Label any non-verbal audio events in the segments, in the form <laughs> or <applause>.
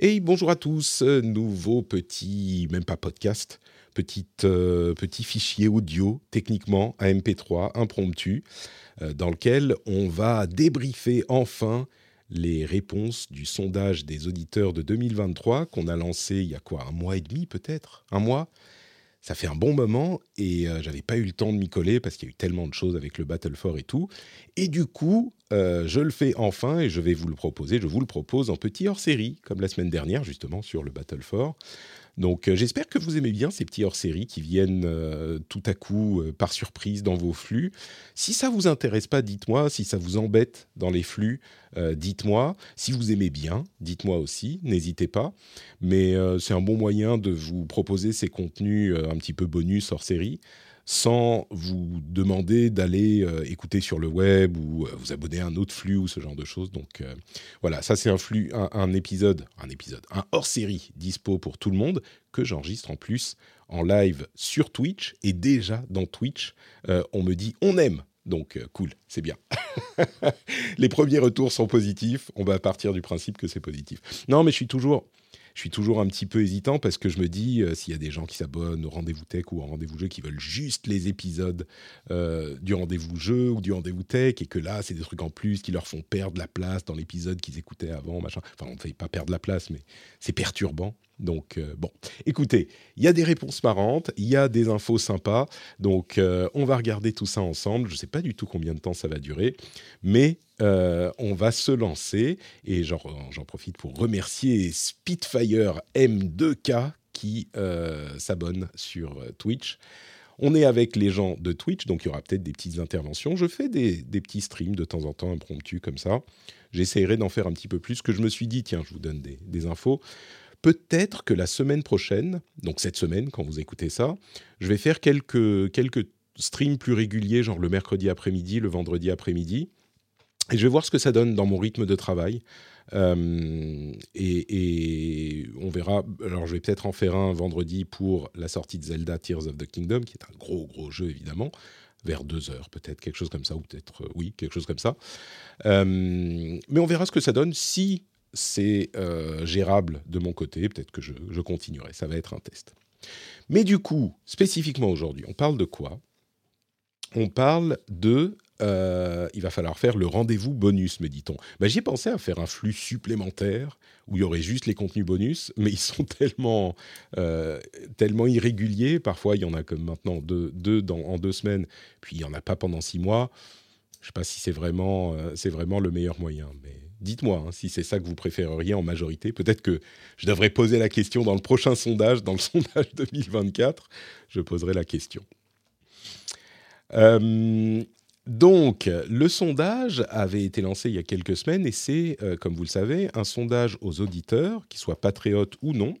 Et bonjour à tous, nouveau petit, même pas podcast, euh, petit fichier audio, techniquement, à MP3, impromptu, euh, dans lequel on va débriefer enfin les réponses du sondage des auditeurs de 2023 qu'on a lancé il y a quoi, un mois et demi peut-être Un mois ça fait un bon moment et euh, j'avais pas eu le temps de m'y coller parce qu'il y a eu tellement de choses avec le Battle for et tout. Et du coup, euh, je le fais enfin et je vais vous le proposer. Je vous le propose en petit hors-série, comme la semaine dernière justement sur le Battle for. Donc euh, j'espère que vous aimez bien ces petits hors-série qui viennent euh, tout à coup euh, par surprise dans vos flux. Si ça vous intéresse pas, dites-moi. Si ça vous embête dans les flux, dites-moi. Si vous aimez bien, dites-moi aussi. N'hésitez pas. Mais c'est un bon moyen de vous proposer ces contenus un petit peu bonus hors-série sans vous demander d'aller euh, écouter sur le web ou euh, vous abonner à un autre flux ou ce genre de choses. Donc euh, voilà, ça c'est un flux, un, un épisode, un épisode, un hors-série dispo pour tout le monde que j'enregistre en plus en live sur Twitch et déjà dans Twitch, on me dit on aime. Donc cool, c'est bien. <laughs> Les premiers retours sont positifs. On va partir du principe que c'est positif. Non, mais je suis toujours, je suis toujours un petit peu hésitant parce que je me dis, euh, s'il y a des gens qui s'abonnent au rendez-vous tech ou au rendez-vous jeu qui veulent juste les épisodes euh, du rendez-vous jeu ou du rendez-vous tech et que là, c'est des trucs en plus qui leur font perdre la place dans l'épisode qu'ils écoutaient avant, machin. Enfin, on ne fait pas perdre la place, mais c'est perturbant. Donc, euh, bon, écoutez, il y a des réponses marrantes, il y a des infos sympas, donc on va regarder tout ça ensemble. Je ne sais pas du tout combien de temps ça va durer, mais euh, on va se lancer, et j'en profite pour remercier Spitfire M2K qui euh, s'abonne sur euh, Twitch. On est avec les gens de Twitch, donc il y aura peut-être des petites interventions. Je fais des, des petits streams de temps en temps, impromptus comme ça. J'essaierai d'en faire un petit peu plus, que je me suis dit, tiens, je vous donne des, des infos. Peut-être que la semaine prochaine, donc cette semaine, quand vous écoutez ça, je vais faire quelques, quelques streams plus réguliers, genre le mercredi après-midi, le vendredi après-midi. Et je vais voir ce que ça donne dans mon rythme de travail. Euh, et, on verra. Alors, je vais peut-être en faire un vendredi pour la sortie de Zelda Tears of the Kingdom, qui est un gros, gros jeu, évidemment vers deux heures, peut-être quelque chose comme ça, ou peut-être euh, oui, quelque chose comme ça. Euh, mais on verra ce que ça donne. Si c'est gérable de mon côté, peut-être que je continuerai. Ça va être un test. Mais du coup, spécifiquement aujourd'hui, on parle de quoi? On parle de euh, il va falloir faire le rendez-vous bonus, me dit-on. Bah, J'y ai pensé à faire un flux supplémentaire où il y aurait juste les contenus bonus, mais ils sont <laughs> tellement, euh, tellement irréguliers. Parfois, il y en a comme maintenant deux, dans, en deux semaines, puis il n'y en a pas pendant six mois. Je ne sais pas si c'est vraiment, euh, c'est vraiment le meilleur moyen, mais dites-moi hein, si c'est ça que vous préféreriez en majorité. Peut-être que je devrais poser la question dans le prochain sondage, dans le <laughs> sondage 2024. Je poserai la question. Donc, le sondage avait été lancé il y a quelques semaines et c'est, euh, comme vous le savez, un sondage aux auditeurs, qu'ils soient patriotes ou non.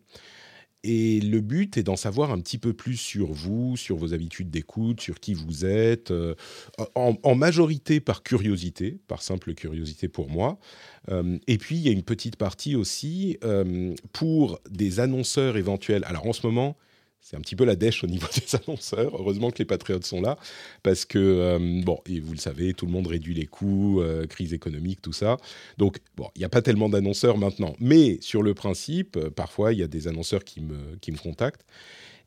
Et le but est d'en savoir un petit peu plus sur vous, sur vos habitudes d'écoute, sur qui vous êtes, euh, en, majorité par curiosité, par simple curiosité pour moi. Euh, et puis, il y a une petite partie aussi pour des annonceurs éventuels. Alors, en ce moment, c'est un petit peu la dèche au niveau <laughs> des annonceurs. Heureusement que les patriotes sont là, parce que, euh, bon, et vous le savez, tout le monde réduit les coûts, euh, crise économique, tout ça. Donc, bon, il n'y a pas tellement d'annonceurs maintenant. Mais sur le principe, euh, parfois, il y a des annonceurs qui me, qui me contactent.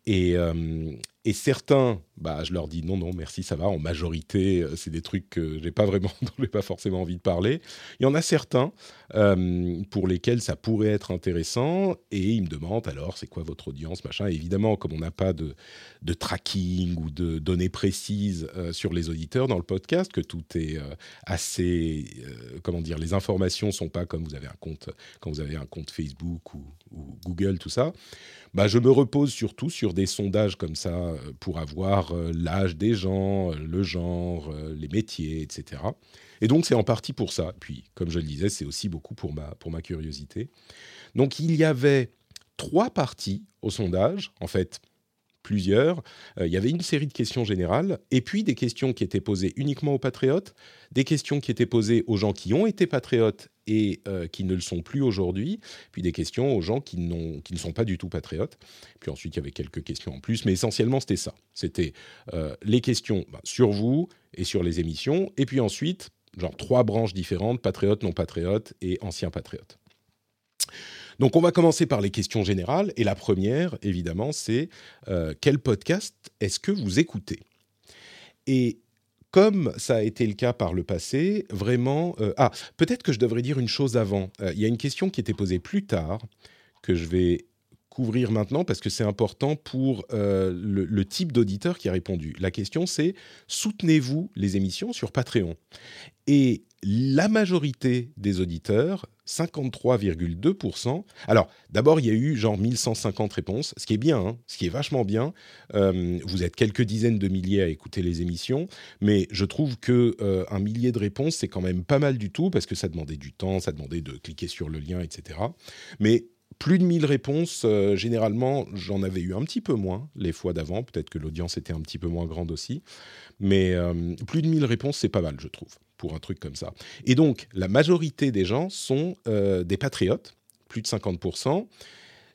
Et, et certains, bah, je leur dis non, non, merci, ça va. En majorité, euh, c'est des trucs que j'ai pas vraiment, <laughs> j'ai pas forcément envie de parler. Il y en a certains euh, pour lesquels ça pourrait être intéressant et ils me demandent alors, c'est quoi votre audience, machin. Évidemment, comme on n'a pas de, de tracking ou de données précises euh, sur les auditeurs dans le podcast, que tout est assez, comment dire, les informations sont pas comme vous avez un compte, quand vous avez un compte Facebook ou, ou Google, tout ça. Bah, je me repose surtout sur des sondages comme ça pour avoir par l'âge des gens, le genre, les métiers, etc. Et donc c'est en partie pour ça. Puis, comme je le disais, c'est aussi beaucoup pour ma, pour ma curiosité. Donc il y avait trois parties au sondage, en fait plusieurs. Euh, il y avait une série de questions générales, et puis des questions qui étaient posées uniquement aux patriotes, des questions qui étaient posées aux gens qui ont été patriotes et euh, qui ne le sont plus aujourd'hui, puis des questions aux gens qui, qui ne sont pas du tout patriotes. Puis ensuite, il y avait quelques questions en plus, mais essentiellement, c'était ça. C'était euh, les questions bah, sur vous et sur les émissions, et puis ensuite, genre trois branches différentes, patriotes, non patriotes et anciens patriotes. Donc on va commencer par les questions générales. Et la première, évidemment, c'est euh, quel podcast est-ce que vous écoutez? Et comme ça a été le cas par le passé, vraiment... Euh, ah, peut-être que je devrais dire une chose avant. Euh, il y a une question qui était posée plus tard, que je vais couvrir maintenant parce que c'est important pour le, type d'auditeur qui a répondu. La question c'est soutenez-vous les émissions sur Patreon? Et la majorité des auditeurs 53,2%. Alors, d'abord, il y a eu genre 1150 réponses, ce qui est bien, hein, ce qui est vachement bien. Euh, vous êtes quelques dizaines de milliers à écouter les émissions, mais je trouve que euh, un millier de réponses, c'est quand même pas mal du tout, parce que ça demandait du temps, ça demandait de cliquer sur le lien, etc. Mais plus de 1000 réponses, euh, généralement, j'en avais eu un petit peu moins les fois d'avant. Peut-être que l'audience était un petit peu moins grande aussi. Mais plus de 1000 réponses, c'est pas mal, je trouve pour un truc comme ça. Et donc, la majorité des gens sont euh, des patriotes, plus de 50%.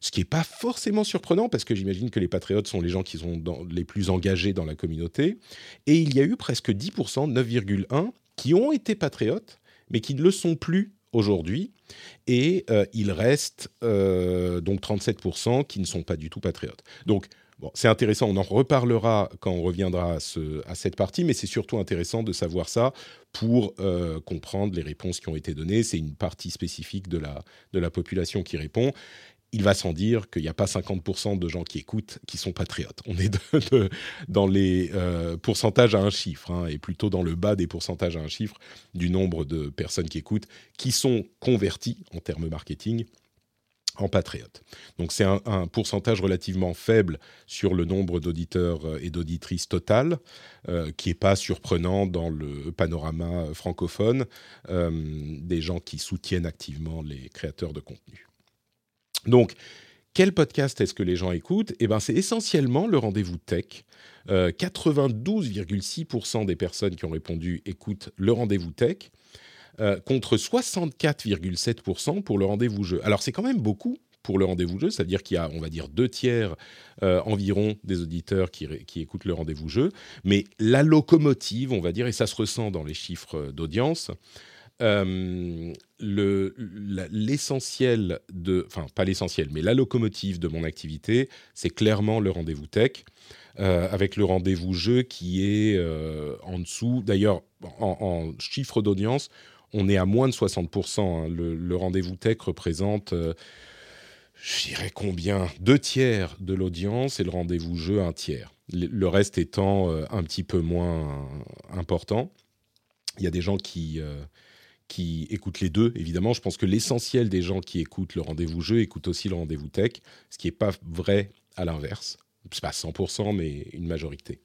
Ce qui n'est pas forcément surprenant parce que j'imagine que les patriotes sont les gens qui sont les plus engagés dans la communauté. Et il y a eu presque 10%, 9,1, qui ont été patriotes, mais qui ne le sont plus aujourd'hui. Et euh, il reste euh, donc 37% qui ne sont pas du tout patriotes. Donc Bon, c'est intéressant, on en reparlera quand on reviendra à, cette partie, mais c'est surtout intéressant de savoir ça pour euh, comprendre les réponses qui ont été données. C'est une partie spécifique de la, de la population qui répond. Il va sans dire qu'il n'y a pas 50% de gens qui écoutent qui sont patriotes. On est dans les euh, pourcentages à un chiffre, hein, et plutôt dans le bas des pourcentages à un chiffre du nombre de personnes qui écoutent, qui sont converties en termes marketing en patriote. Donc c'est un, pourcentage relativement faible sur le nombre d'auditeurs euh, et d'auditrices total, euh, qui n'est pas surprenant dans le panorama francophone des gens qui soutiennent activement les créateurs de contenu. Donc, quel podcast est-ce que les gens écoutent? Eh ben, c'est essentiellement le rendez-vous tech. 92,6% des personnes qui ont répondu écoutent le rendez-vous tech. Euh, contre 64,7% pour le rendez-vous jeu. Alors c'est quand même beaucoup pour le rendez-vous jeu, c'est-à-dire qu'il y a, on va dire, deux tiers euh, environ des auditeurs qui, écoutent le rendez-vous jeu, mais la locomotive, on va dire, et ça se ressent dans les chiffres d'audience, euh, l'essentiel de, enfin pas l'essentiel, mais la locomotive de mon activité, c'est clairement le rendez-vous tech. avec le rendez-vous jeu qui est en dessous. D'ailleurs, en, chiffre d'audience, on est à moins de 60%. Hein. Le, rendez-vous tech représente, euh, je dirais combien? Deux tiers de l'audience et le rendez-vous jeu un tiers. Le, reste étant euh, un petit peu moins important. Il y a des gens qui, euh, qui écoutent les deux, évidemment. Je pense que l'essentiel des gens qui écoutent le rendez-vous jeu écoutent aussi le rendez-vous tech, ce qui n'est pas vrai à l'inverse. C'est pas 100%, mais une majorité.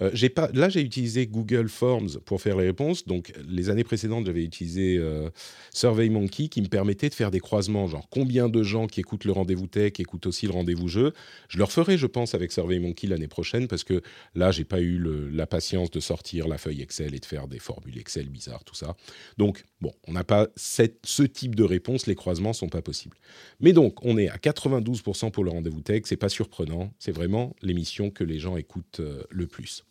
Euh, pas, là, j'ai utilisé Google Forms pour faire les réponses. Donc, les années précédentes, j'avais utilisé euh, SurveyMonkey qui me permettait de faire des croisements, genre combien de gens qui écoutent le rendez-vous tech écoutent aussi le rendez-vous jeu? Je le referai, je pense, avec SurveyMonkey l'année prochaine parce que là, j'ai pas eu la patience de sortir la feuille Excel et de faire des formules Excel bizarres, tout ça. Donc, bon, on n'a pas ce type de réponse. Les croisements sont pas possibles. Mais donc, on est à 92% pour le rendez-vous tech. C'est pas surprenant. C'est vraiment l'émission que les gens écoutent euh, le plus.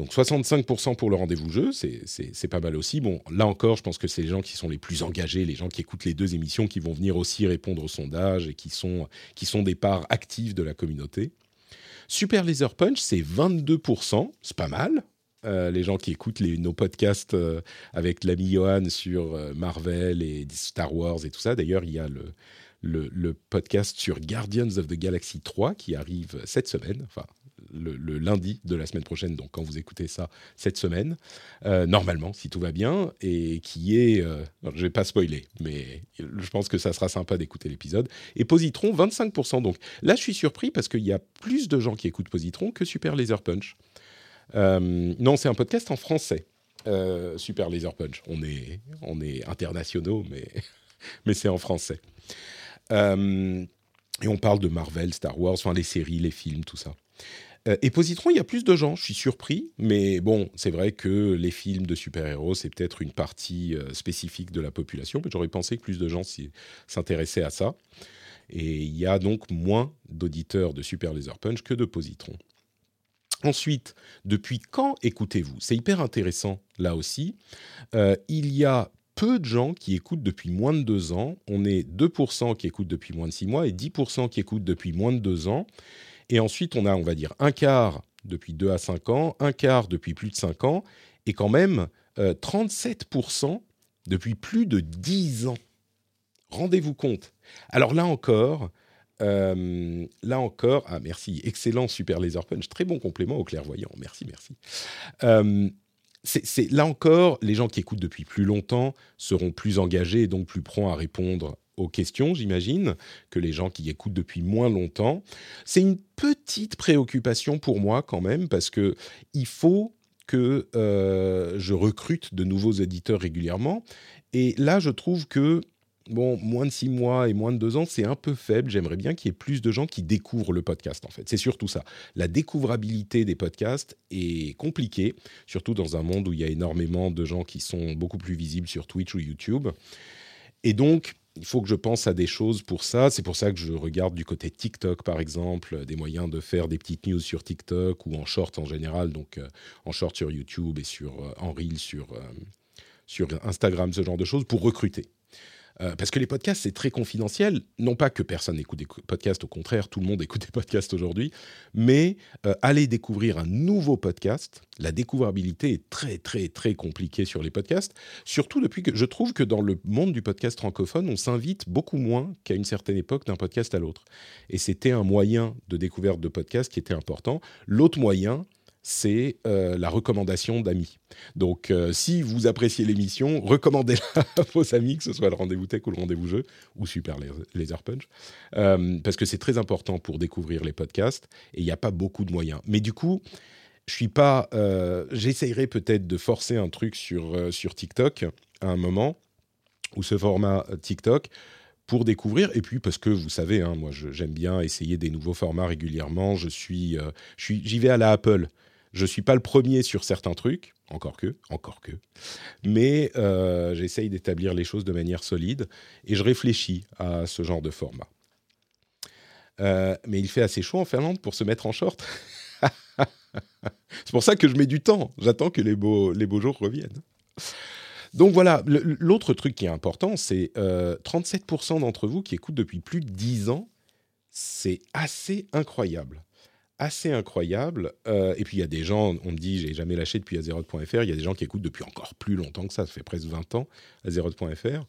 Donc 65% pour le rendez-vous jeu, c'est pas mal aussi. Bon, là encore, je pense que c'est les gens qui sont les plus engagés, les gens qui écoutent les deux émissions, qui vont venir aussi répondre au sondage et qui sont, qui sont des parts actives de la communauté. Super Laser Punch, c'est 22%, c'est pas mal. Euh, les gens qui écoutent les, nos podcasts euh, avec l'ami Johan sur euh, Marvel et Star Wars et tout ça. D'ailleurs, il y a le, le, le, podcast sur Guardians of the Galaxy 3 qui arrive cette semaine, enfin le, lundi de la semaine prochaine, donc quand vous écoutez ça cette semaine, euh, normalement, si tout va bien, et qui est, euh, je vais pas spoiler, mais je pense que ça sera sympa d'écouter l'épisode. Et Positron, 25%. Donc là, je suis surpris parce qu'il y a plus de gens qui écoutent Positron que Super Laser Punch. Euh, non, c'est un podcast en français. Super Laser Punch. On est, on est internationaux, mais, <laughs> mais c'est en français. et on parle de Marvel, Star Wars, enfin les séries, les films, tout ça. Euh, et Positron, il y a plus de gens, je suis surpris, mais bon, c'est vrai que les films de super-héros, c'est peut-être une partie euh, spécifique de la population, mais j'aurais pensé que plus de gens s'intéressaient à ça. Et il y a donc moins d'auditeurs de Super Laser Punch que de Positron. Ensuite, depuis quand écoutez-vous? C'est hyper intéressant là aussi. Euh, il y a peu de gens qui écoutent depuis moins de deux ans. On est 2% qui écoutent depuis moins de six mois et 10% qui écoutent depuis moins de deux ans. Et ensuite, on a, on va dire, un quart depuis 2 à 5 ans, un quart depuis plus de 5 ans, et quand même 37% euh, depuis plus de 10 ans. Rendez-vous compte. Alors là encore, euh, là encore, ah merci, excellent Super Laser Punch, très bon complément au clairvoyant, merci, merci. Euh, c'est là encore, les gens qui écoutent depuis plus longtemps seront plus engagés et donc plus prompts à répondre aux questions, j'imagine, que les gens qui écoutent depuis moins longtemps. C'est une petite préoccupation pour moi quand même, parce que il faut que euh, je recrute de nouveaux éditeurs régulièrement. Et là, je trouve que bon, moins de six mois et moins de deux ans, c'est un peu faible. J'aimerais bien qu'il y ait plus de gens qui découvrent le podcast, en fait. C'est surtout ça. La découvrabilité des podcasts est compliquée, surtout dans un monde où il y a énormément de gens qui sont beaucoup plus visibles sur Twitch ou YouTube. Et donc, il faut que je pense à des choses pour ça. C'est pour ça que je regarde du côté TikTok, par exemple, des moyens de faire des petites news sur TikTok ou en short en général, donc euh, en short sur YouTube et sur, euh, en reel euh, sur Instagram, ce genre de choses, pour recruter. Euh, parce que les podcasts, c'est très confidentiel. Non pas que personne n'écoute des podcasts, au contraire, tout le monde écoute des podcasts aujourd'hui. Mais euh, aller découvrir un nouveau podcast, la découvrabilité est très, très, très compliquée sur les podcasts. Surtout depuis que je trouve que dans le monde du podcast francophone, on s'invite beaucoup moins qu'à une certaine époque d'un podcast à l'autre. Et c'était un moyen de découverte de podcast qui était important. L'autre moyen, c'est euh, la recommandation d'amis. Donc, euh, si vous appréciez l'émission, recommandez-la <laughs> à vos amis, que ce soit le rendez-vous tech ou le rendez-vous jeu, ou Super Laser Punch, euh, parce que c'est très important pour découvrir les podcasts, et il n'y a pas beaucoup de moyens. Mais du coup, je suis pas... J'essayerai peut-être de forcer un truc sur, sur TikTok à un moment, ou ce format TikTok, pour découvrir. Et puis parce que vous savez, hein, moi j'aime bien essayer des nouveaux formats régulièrement. Je suis, j'y vais à la Apple. Je suis pas le premier sur certains trucs, encore que, encore que, mais euh, j'essaye d'établir les choses de manière solide et je réfléchis à ce genre de format. Euh, mais il fait assez chaud en Finlande pour se mettre en short. <laughs> C'est pour ça que je mets du temps. J'attends que les beaux, les beaux jours reviennent. Donc voilà, l'autre truc qui est important, c'est 37% euh, d'entre vous qui écoutent depuis plus de 10 ans. C'est assez incroyable assez incroyable. Euh, et puis il y a des gens, on me dit, j'ai jamais lâché depuis azeroth.fr, il y a des gens qui écoutent depuis encore plus longtemps que ça, ça fait presque 20 ans, azeroth.fr.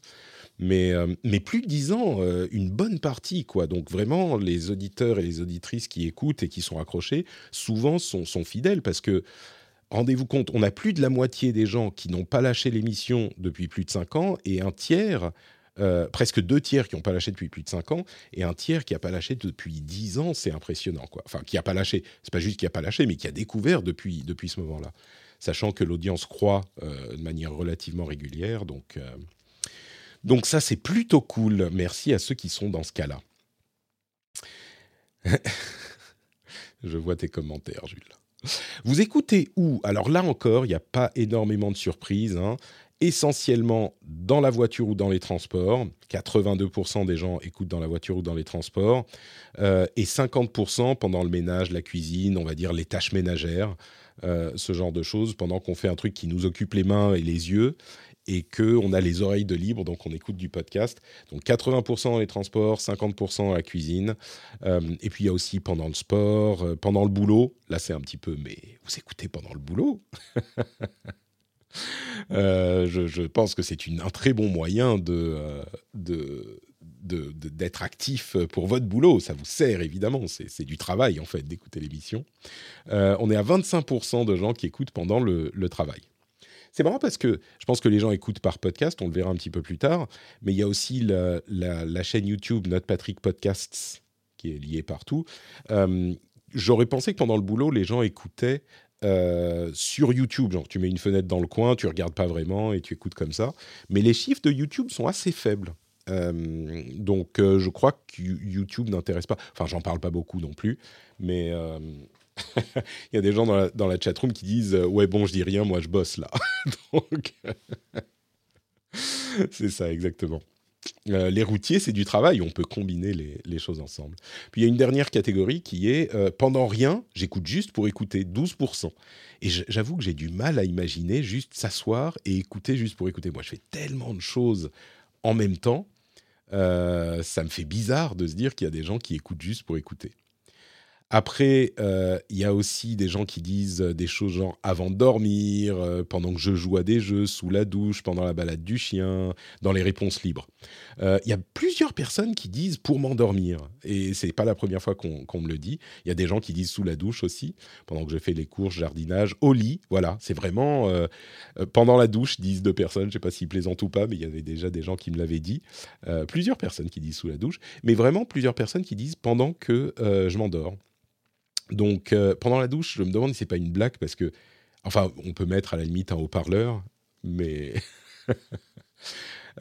Mais, euh, mais plus de 10 ans, euh, une bonne partie, quoi. Donc vraiment, les auditeurs et les auditrices qui écoutent et qui sont accrochés, souvent sont, sont fidèles parce que, rendez-vous compte, on a plus de la moitié des gens qui n'ont pas lâché l'émission depuis plus de 5 ans et un tiers euh, presque deux tiers qui n'ont pas lâché depuis plus de 5 ans et un tiers qui n'a pas lâché depuis 10 ans, c'est impressionnant. Quoi. Enfin, qui n'a pas lâché, c'est pas juste qui n'a pas lâché, mais qui a découvert depuis, depuis ce moment-là. Sachant que l'audience croît euh, de manière relativement régulière. Donc, euh, donc ça, c'est plutôt cool. Merci à ceux qui sont dans ce cas-là. <laughs> Je vois tes commentaires, Jules. Vous écoutez où? Alors là encore, il n'y a pas énormément de surprises. Hein essentiellement dans la voiture ou dans les transports. 82% des gens écoutent dans la voiture ou dans les transports. Euh, et 50% pendant le ménage, la cuisine, on va dire les tâches ménagères, euh, ce genre de choses, pendant qu'on fait un truc qui nous occupe les mains et les yeux et qu'on a les oreilles de libre, donc on écoute du podcast. Donc 80% dans les transports, 50% dans la cuisine. Euh, et puis il y a aussi pendant le sport, pendant le boulot. Là c'est un petit peu, mais vous écoutez pendant le boulot? <laughs> Euh, je, pense que c'est un très bon moyen de, euh, d'être actif pour votre boulot. Ça vous sert évidemment, c'est du travail en fait d'écouter l'émission. Euh, on est à 25% de gens qui écoutent pendant le, travail. C'est marrant parce que je pense que les gens écoutent par podcast, on le verra un petit peu plus tard, mais il y a aussi la, chaîne YouTube Notre Patrick Podcasts qui est liée partout. J'aurais pensé que pendant le boulot, les gens écoutaient euh, sur YouTube. Genre, tu mets une fenêtre dans le coin, tu regardes pas vraiment et tu écoutes comme ça. Mais les chiffres de YouTube sont assez faibles. Euh, donc, euh, je crois que YouTube n'intéresse pas. Enfin, j'en parle pas beaucoup non plus, mais <laughs> il y a des gens dans la, dans la chatroom qui disent Ouais, bon, je dis rien, moi je bosse là. <laughs> <laughs> c'est ça, exactement. Euh, les routiers, c'est du travail, on peut combiner les, choses ensemble. Puis il y a une dernière catégorie qui est euh, pendant rien, j'écoute juste pour écouter, 12%. Et j'avoue que j'ai du mal à imaginer juste s'asseoir et écouter juste pour écouter. Moi, je fais tellement de choses en même temps, euh, ça me fait bizarre de se dire qu'il y a des gens qui écoutent juste pour écouter. Après, euh, il y a aussi des gens qui disent des choses genre avant de dormir, euh, pendant que je joue à des jeux, sous la douche, pendant la balade du chien, dans les réponses libres. Euh, il y a plusieurs personnes qui disent pour m'endormir, et c'est pas la première fois qu'on me le dit. Il y a des gens qui disent sous la douche aussi, pendant que je fais les courses, jardinage, au lit. Voilà, c'est vraiment pendant la douche, disent deux personnes. Je sais pas s'ils plaisantent ou pas, mais il y avait déjà des gens qui me l'avaient dit. plusieurs personnes qui disent sous la douche, mais vraiment plusieurs personnes qui disent pendant que je m'endors. Donc, euh, pendant la douche, je me demande si c'est pas une blague parce que, enfin, on peut mettre à la limite un haut-parleur, mais. <laughs>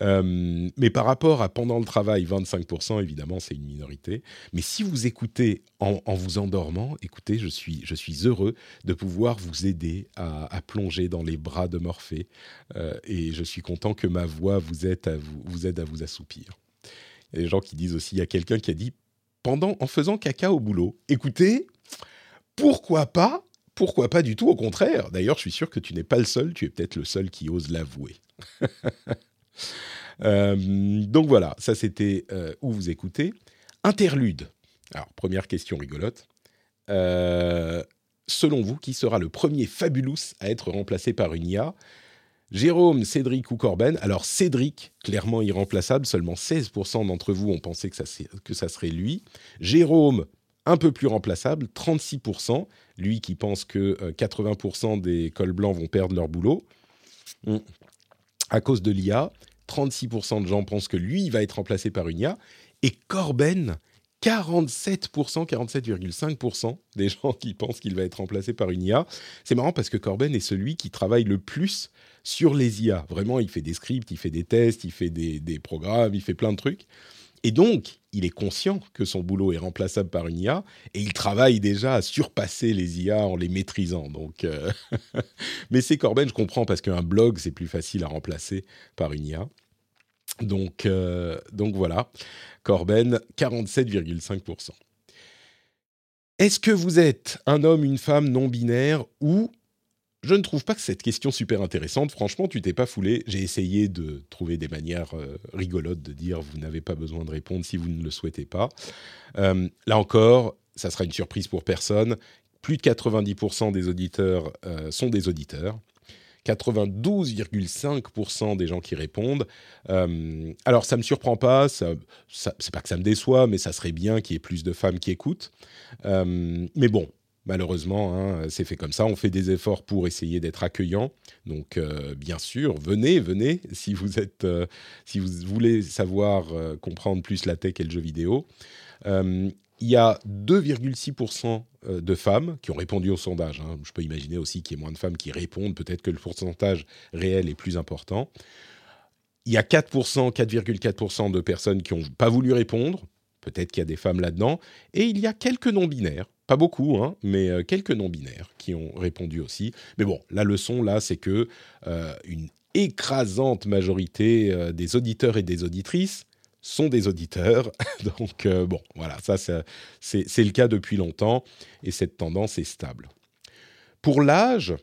Euh, mais par rapport à pendant le travail, 25%, évidemment, c'est une minorité. Mais si vous écoutez en, vous endormant, écoutez, je suis, je suis heureux de pouvoir vous aider à, plonger dans les bras de Morphée. Euh, et je suis content que ma voix vous aide à vous, vous, aide à vous assoupir. Il y a des gens qui disent aussi, il y a quelqu'un qui a dit, pendant, en faisant caca au boulot, écoutez, pourquoi pas Pourquoi pas du tout Au contraire. D'ailleurs, je suis sûr que tu n'es pas le seul. Tu es peut-être le seul qui ose l'avouer. <laughs> Euh, donc voilà, ça c'était euh, où vous écoutez. Interlude. Alors, première question rigolote. Euh, selon vous, qui sera le premier Fabulous à être remplacé par une IA Jérôme, Cédric ou Corben? Alors Cédric, clairement irremplaçable, seulement 16% d'entre vous ont pensé que ça, que ça serait lui. Jérôme, un peu plus remplaçable, 36%. Lui qui pense que 80% euh, des cols blancs vont perdre leur boulot mm. à cause de l'IA. 36% de gens pensent que lui va être remplacé par une IA. Et Corben, 47%, 47,5% des <laughs> gens qui pensent qu'il va être remplacé par une IA. C'est marrant parce que Corben est celui qui travaille le plus sur les IA. Vraiment, il fait des scripts, il fait des tests, il fait des, des programmes, il fait plein de trucs. Et donc, il est conscient que son boulot est remplaçable par une IA et il travaille déjà à surpasser les IA en les maîtrisant. Donc, euh, <laughs> mais c'est Corben, je comprends parce qu'un blog c'est plus facile à remplacer par une IA. Donc, euh, donc voilà, Corben 47,5%. Est-ce que vous êtes un homme, une femme non binaire ou je ne trouve pas que cette question super intéressante. Franchement, tu t'es pas foulé. J'ai essayé de trouver des manières euh, rigolotes de dire vous n'avez pas besoin de répondre si vous ne le souhaitez pas. Euh, là encore, ça sera une surprise pour personne. Plus de 90% des auditeurs euh, sont des auditeurs. 92,5% des gens qui répondent. alors ça me surprend pas, ça, ça c'est pas que ça me déçoit, mais ça serait bien qu'il y ait plus de femmes qui écoutent. mais bon, Malheureusement, hein, c'est fait comme ça. On fait des efforts pour essayer d'être accueillant. Donc, euh, bien sûr, venez, venez <laughs> si vous êtes, euh, si vous voulez savoir euh, comprendre plus la tech et le jeu vidéo. il y a 2,6% de femmes qui ont répondu au sondage. Hein. Je peux imaginer aussi qu'il y ait moins de femmes qui répondent. Peut-être que le pourcentage réel est plus important. Il y a 4%, 4,4% de personnes qui n'ont pas voulu répondre. Peut-être qu'il y a des femmes là-dedans. Et il y a quelques non-binaires pas beaucoup, hein, mais euh, quelques non-binaires qui ont répondu aussi. Mais bon, la leçon là, c'est que euh, une écrasante majorité euh, des auditeurs et des auditrices sont des auditeurs. <laughs> Donc bon, voilà, ça c'est le cas depuis longtemps et cette tendance est stable. Pour l'âge,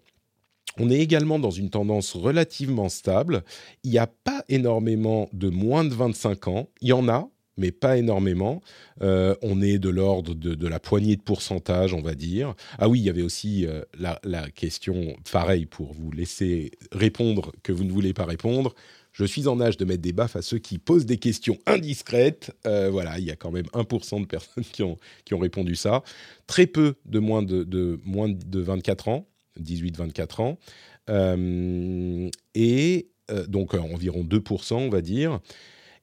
on est également dans une tendance relativement stable. Il n'y a pas énormément de moins de 25 ans. Il y en a, mais pas énormément. Euh, on est de l'ordre de, la poignée de pourcentage, on va dire. Ah oui, il y avait aussi euh, la, question, pareil, pour vous laisser répondre que vous ne voulez pas répondre. je suis en âge de mettre des baffes à ceux qui posent des questions indiscrètes. Euh, voilà, il y a quand même 1% de personnes qui ont, qui ont répondu ça. Très peu de moins de, de moins de 24 ans, 18-24 ans. Et donc environ 2%, on va dire.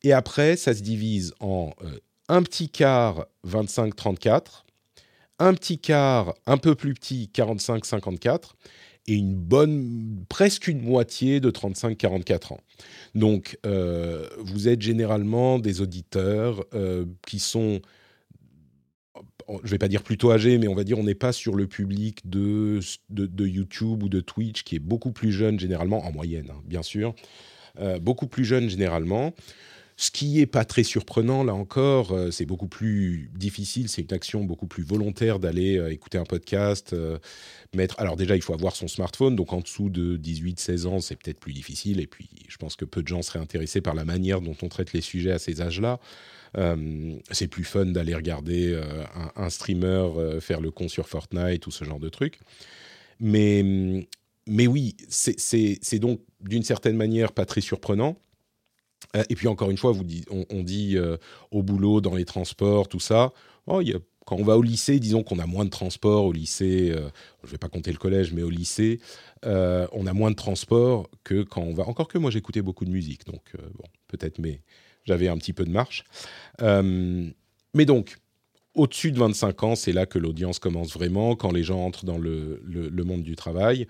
Et après, ça se divise en un petit quart 25-34, un petit quart un peu plus petit 45-54 et une bonne, presque une moitié de 35-44 ans. Donc, euh, vous êtes généralement des auditeurs euh, qui sont, je ne vais pas dire plutôt âgés, mais on va dire on n'est pas sur le public de, de, YouTube ou de Twitch qui est beaucoup plus jeune généralement, en moyenne, hein, bien sûr, euh, beaucoup plus jeune généralement. Ce qui n'est pas très surprenant, là encore, euh, c'est beaucoup plus difficile, c'est une action beaucoup plus volontaire d'aller euh, écouter un podcast, euh, mettre... Alors déjà, il faut avoir son smartphone, donc en dessous de 18-16 ans, c'est peut-être plus difficile, et puis je pense que peu de gens seraient intéressés par la manière dont on traite les sujets à ces âges-là. c'est plus fun d'aller regarder un, streamer faire le con sur Fortnite ou ce genre de trucs. Mais, mais oui, c'est donc d'une certaine manière pas très surprenant. Euh, et puis encore une fois, on, dit euh, au boulot, dans les transports, tout ça. Oh, quand on va au lycée, disons qu'on a moins de transports au lycée. Euh, je ne vais pas compter le collège, mais au lycée, on a moins de transports que quand on va. Encore que moi, j'écoutais beaucoup de musique, donc peut-être, mais j'avais un petit peu de marche. mais donc, au-dessus de 25 ans, c'est là que l'audience commence vraiment, quand les gens entrent dans le monde du travail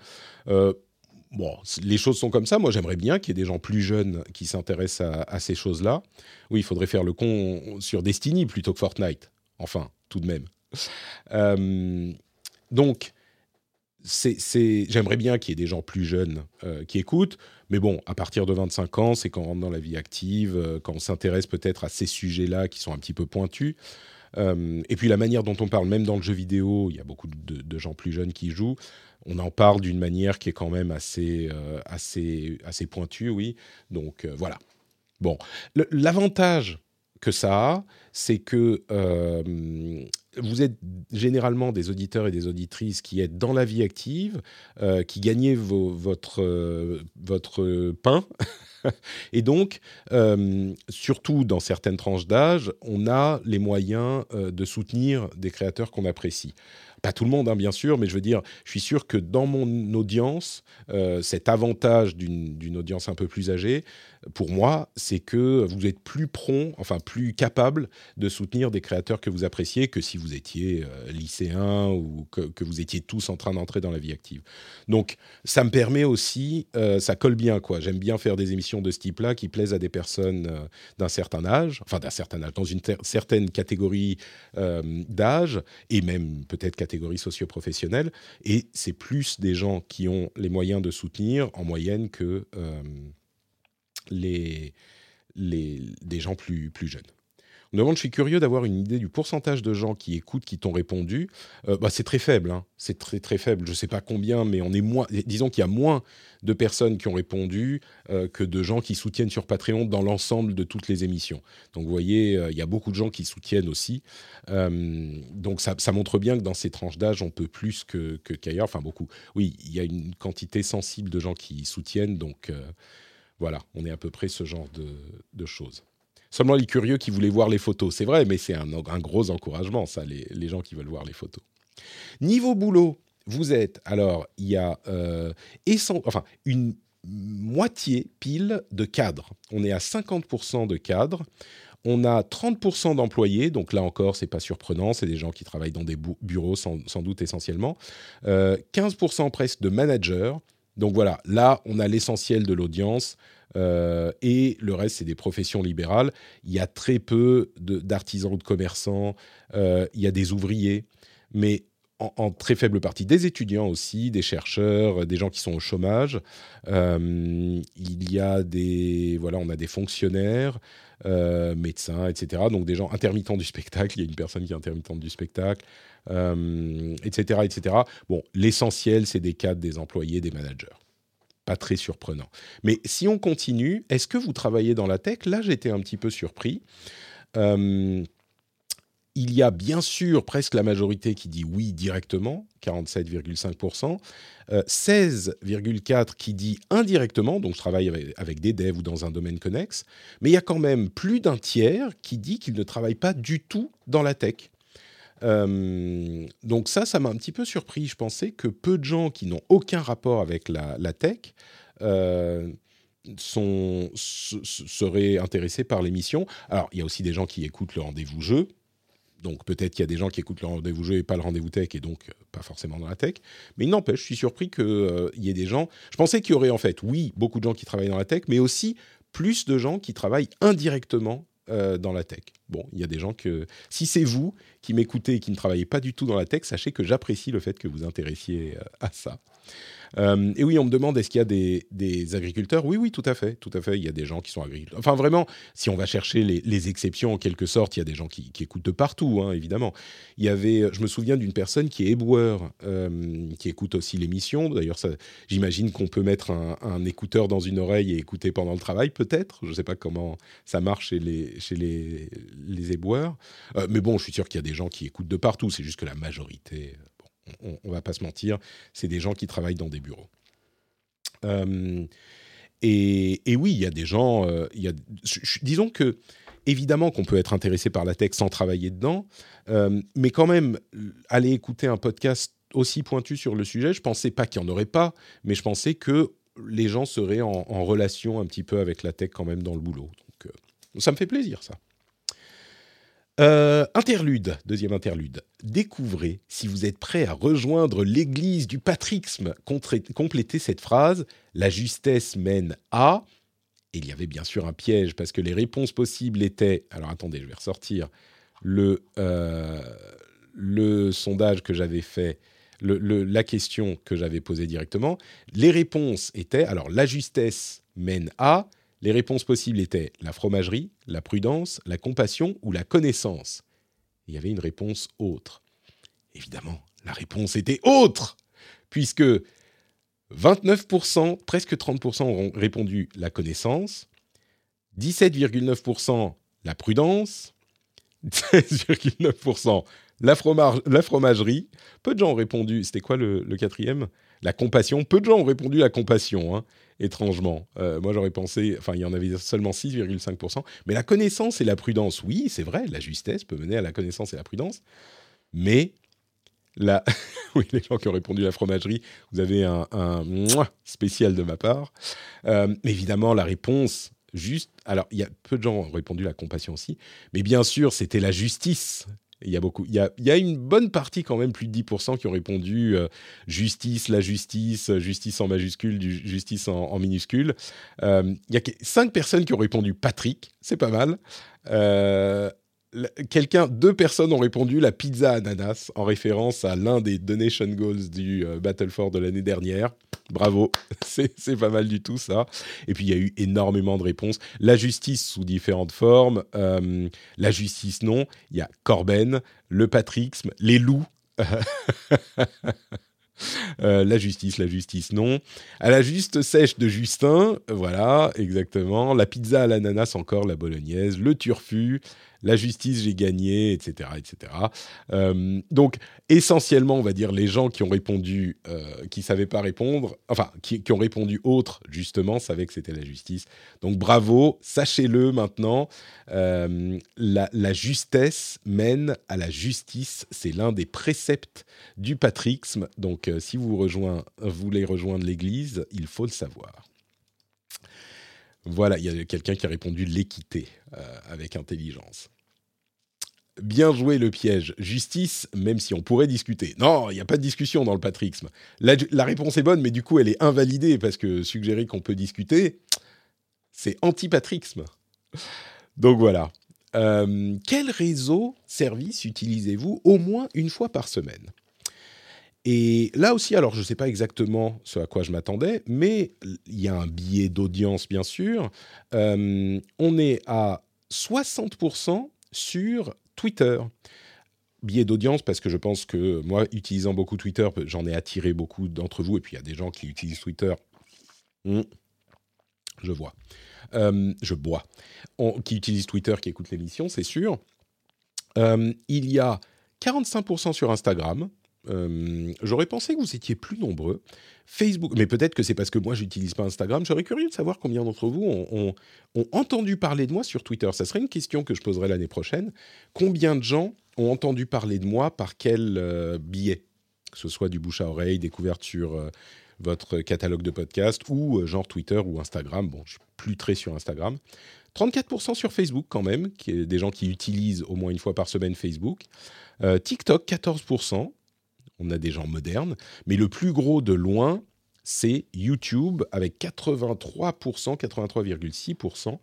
bon, les choses sont comme ça. Moi, j'aimerais bien qu'il y ait des gens plus jeunes qui s'intéressent à, ces choses-là. Oui, il faudrait faire le con sur Destiny plutôt que Fortnite. Enfin, tout de même. Euh, donc, j'aimerais bien qu'il y ait des gens plus jeunes euh, qui écoutent. Mais bon, à partir de 25 ans, c'est quand on rentre dans la vie active, euh, quand on s'intéresse peut-être à ces sujets-là qui sont un petit peu pointus. et puis la manière dont on parle, même dans le jeu vidéo, il y a beaucoup de, de gens plus jeunes qui jouent on en parle d'une manière qui est quand même assez, euh, assez, assez pointue, oui. Donc euh, voilà. Bon, l'avantage que ça a, c'est que euh, vous êtes généralement des auditeurs et des auditrices qui êtes dans la vie active, qui gagnez votre, votre pain. <laughs> et donc, surtout dans certaines tranches d'âge, on a les moyens de soutenir des créateurs qu'on apprécie pas tout le monde, hein, bien sûr, mais je veux dire, je suis sûr que dans mon audience, euh, cet avantage d'une audience un peu plus âgée, pour moi, c'est que vous êtes plus prompt, enfin plus capable de soutenir des créateurs que vous appréciez que si vous étiez euh, lycéen ou que, vous étiez tous en train d'entrer dans la vie active. Donc, ça me permet aussi, euh, ça colle bien, quoi. J'aime bien faire des émissions de ce type-là qui plaisent à des personnes euh, d'un certain âge, enfin d'un certain âge, dans une certaine catégorie d'âge et même peut-être catégorie socio-professionnelle. Et c'est plus des gens qui ont les moyens de soutenir en moyenne que les, les, des gens plus, plus jeunes. On demande, je suis curieux d'avoir une idée du pourcentage de gens qui écoutent, qui t'ont répondu. Euh, bah, c'est très faible, hein. c'est très très faible. Je ne sais pas combien, mais on est moins. Disons qu'il y a moins de personnes qui ont répondu euh, que de gens qui soutiennent sur Patreon dans l'ensemble de toutes les émissions. Donc vous voyez, euh, il y a beaucoup de gens qui soutiennent aussi. donc ça, ça, montre bien que dans ces tranches d'âge, on peut plus que qu'ailleurs. enfin beaucoup. Oui, il y a une quantité sensible de gens qui soutiennent, donc voilà, on est à peu près ce genre de, choses. Seulement les curieux qui voulaient voir les photos, c'est vrai, mais c'est un, gros encouragement, ça, les, gens qui veulent voir les photos. Niveau boulot, vous êtes, alors, il y a euh, enfin, une moitié pile de cadres. On est à 50% de cadres. On a 30% d'employés, donc là encore, c'est pas surprenant, c'est des gens qui travaillent dans des bureaux sans, doute essentiellement. 15% euh, presque de managers, donc voilà, là, on a l'essentiel de l'audience. Euh, et le reste, c'est des professions libérales. Il y a très peu d'artisans ou de commerçants. Euh, il y a des ouvriers, mais en, très faible partie des étudiants aussi, des chercheurs, des gens qui sont au chômage. Euh, il y a des voilà, on a des fonctionnaires, médecins, etc. Donc des gens intermittents du spectacle. Il y a une personne qui est intermittente du spectacle etc., euh, etc. Bon, l'essentiel, c'est des cadres, des employés, des managers. Pas très surprenant. Mais si on continue, est-ce que vous travaillez dans la tech? Là, j'étais un petit peu surpris. Euh, il y a bien sûr presque la majorité qui dit oui directement, 47,5%, 16,4% qui dit indirectement, donc je travaille avec, des devs ou dans un domaine connexe, mais il y a quand même plus d'un tiers qui dit qu'il ne travaille pas du tout dans la tech. Euh, donc ça, ça m'a un petit peu surpris. Je pensais que peu de gens qui n'ont aucun rapport avec la, tech euh, sont, seraient intéressés par l'émission. Alors, il y a aussi des gens qui écoutent le rendez-vous jeu, donc peut-être qu'il y a des gens qui écoutent le rendez-vous jeu et pas le rendez-vous tech et donc euh, pas forcément dans la tech. Mais il n'empêche, je suis surpris qu'il euh, y ait des gens. Je pensais qu'il y aurait en fait, oui, beaucoup de gens qui travaillent dans la tech, mais aussi plus de gens qui travaillent indirectement euh, dans la tech. Bon, il y a des gens que. Si c'est vous qui m'écoutez et qui ne travaillez pas du tout dans la tech, sachez que j'apprécie le fait que vous intéressiez à ça. Euh, et oui, on me demande est-ce qu'il y a des, agriculteurs? Oui, oui, tout à fait, tout à fait. Il y a des gens qui sont agriculteurs. Enfin, vraiment, si on va chercher les, exceptions en quelque sorte, il y a des gens qui, écoutent de partout, hein, évidemment. Il y avait, je me souviens d'une personne qui est éboueur, euh, qui écoute aussi l'émission. D'ailleurs, j'imagine qu'on peut mettre un, écouteur dans une oreille et écouter pendant le travail, peut-être. Je ne sais pas comment ça marche chez les, chez les, les éboueurs. Euh, mais bon, je suis sûr qu'il y a des gens qui écoutent de partout. C'est juste que la majorité on, ne va pas se mentir, c'est des gens qui travaillent dans des bureaux. Euh, et, oui, il y a des gens. Euh, disons que évidemment qu'on peut être intéressé par la tech sans travailler dedans, euh, mais quand même aller écouter un podcast aussi pointu sur le sujet, je pensais pas qu'il y en aurait pas, mais je pensais que les gens seraient en, relation un petit peu avec la tech quand même dans le boulot. Donc ça me fait plaisir ça. Euh, interlude, deuxième interlude. Découvrez si vous êtes prêt à rejoindre l'église du patrixme. Complétez cette phrase. La justesse mène à. il y avait bien sûr un piège parce que les réponses possibles étaient. Alors attendez, je vais ressortir le, euh, le sondage que j'avais fait. la question que j'avais posée directement. Les réponses étaient alors la justesse mène à les réponses possibles étaient la fromagerie, la prudence, la compassion ou la connaissance. Il y avait une réponse autre. Évidemment, la réponse était autre, puisque 29%, presque 30% ont répondu la connaissance, 17,9% la prudence, <laughs> 16,9% la, fromagerie. Peu de gens ont répondu, c'était quoi le, le, quatrième? La compassion. Peu de gens ont répondu la compassion. Hein étrangement. Euh, moi, j'aurais pensé, enfin, il y en avait seulement 6,5%. Mais la connaissance et la prudence, oui, c'est vrai, la justesse peut mener à la connaissance et la prudence. Mais la... <laughs> oui, les gens qui ont répondu à la fromagerie, vous avez un, un spécial de ma part. Euh, évidemment, la réponse juste. Alors, il y a peu de gens ont répondu à la compassion aussi, mais bien sûr, c'était la justice il y a beaucoup. Il y a, une bonne partie quand même, plus de 10% qui ont répondu euh, justice, la justice, justice en majuscule, justice en, minuscule. Euh, il y a 5 personnes qui ont répondu Patrick, c'est pas mal. Quelqu'un, deux personnes ont répondu la pizza ananas en référence à l'un des donation goals du euh, Battle for de l'année dernière. Bravo, <laughs> c'est pas mal du tout ça. Et puis il y a eu énormément de réponses. La justice sous différentes formes, euh, la justice non. Il y a Corben, le patrixme, les loups. <laughs> Euh, la justice, la justice, non. À la juste sèche de Justin, voilà, exactement. La pizza à l'ananas, encore la bolognaise. Le turfu, la justice, j'ai gagné, etc. etc. Euh, donc, essentiellement, on va dire, les gens qui ont répondu, euh, qui ne savaient pas répondre, enfin, qui, ont répondu autre, justement, savaient que c'était la justice. Donc, bravo, sachez-le maintenant, euh, la, justesse mène à la justice. C'est l'un des préceptes du patrixme. Donc, si vous, voulez rejoindre l'Église, il faut le savoir. Voilà, il y a quelqu'un qui a répondu l'équité avec intelligence bien joué le piège. Justice, même si on pourrait discuter. Non, il n'y a pas de discussion dans le patrixme. La, réponse est bonne, mais du coup, elle est invalidée parce que suggérer qu'on peut discuter, c'est anti-patrixme. Donc voilà. Euh, quel réseau service utilisez-vous au moins une fois par semaine? Et là aussi, alors je ne sais pas exactement ce à quoi je m'attendais, mais il y a un billet d'audience, bien sûr. Euh, on est à 60% sur Twitter. Biais d'audience, parce que je pense que moi, utilisant beaucoup Twitter, j'en ai attiré beaucoup d'entre vous, et puis il y a des gens qui utilisent Twitter. Hmm. je vois. Euh, je bois. qui utilisent Twitter, qui écoutent l'émission, c'est sûr. il y a 45% sur Instagram. J'aurais pensé que vous étiez plus nombreux. Facebook, mais peut-être que c'est parce que moi j'utilise pas Instagram. Je serais curieux de savoir combien d'entre vous ont, entendu parler de moi sur Twitter. Ça serait une question que je poserai l'année prochaine. Combien de gens ont entendu parler de moi par quel biais? Que ce soit du bouche à oreille, découverte sur votre catalogue de podcast ou euh, genre Twitter ou Instagram. Bon, je suis plus très sur Instagram. 34% sur Facebook quand même, des gens qui utilisent au moins une fois par semaine Facebook. Euh, TikTok, 14%. On a des gens modernes. Mais le plus gros de loin, c'est YouTube avec 83%, 83,6%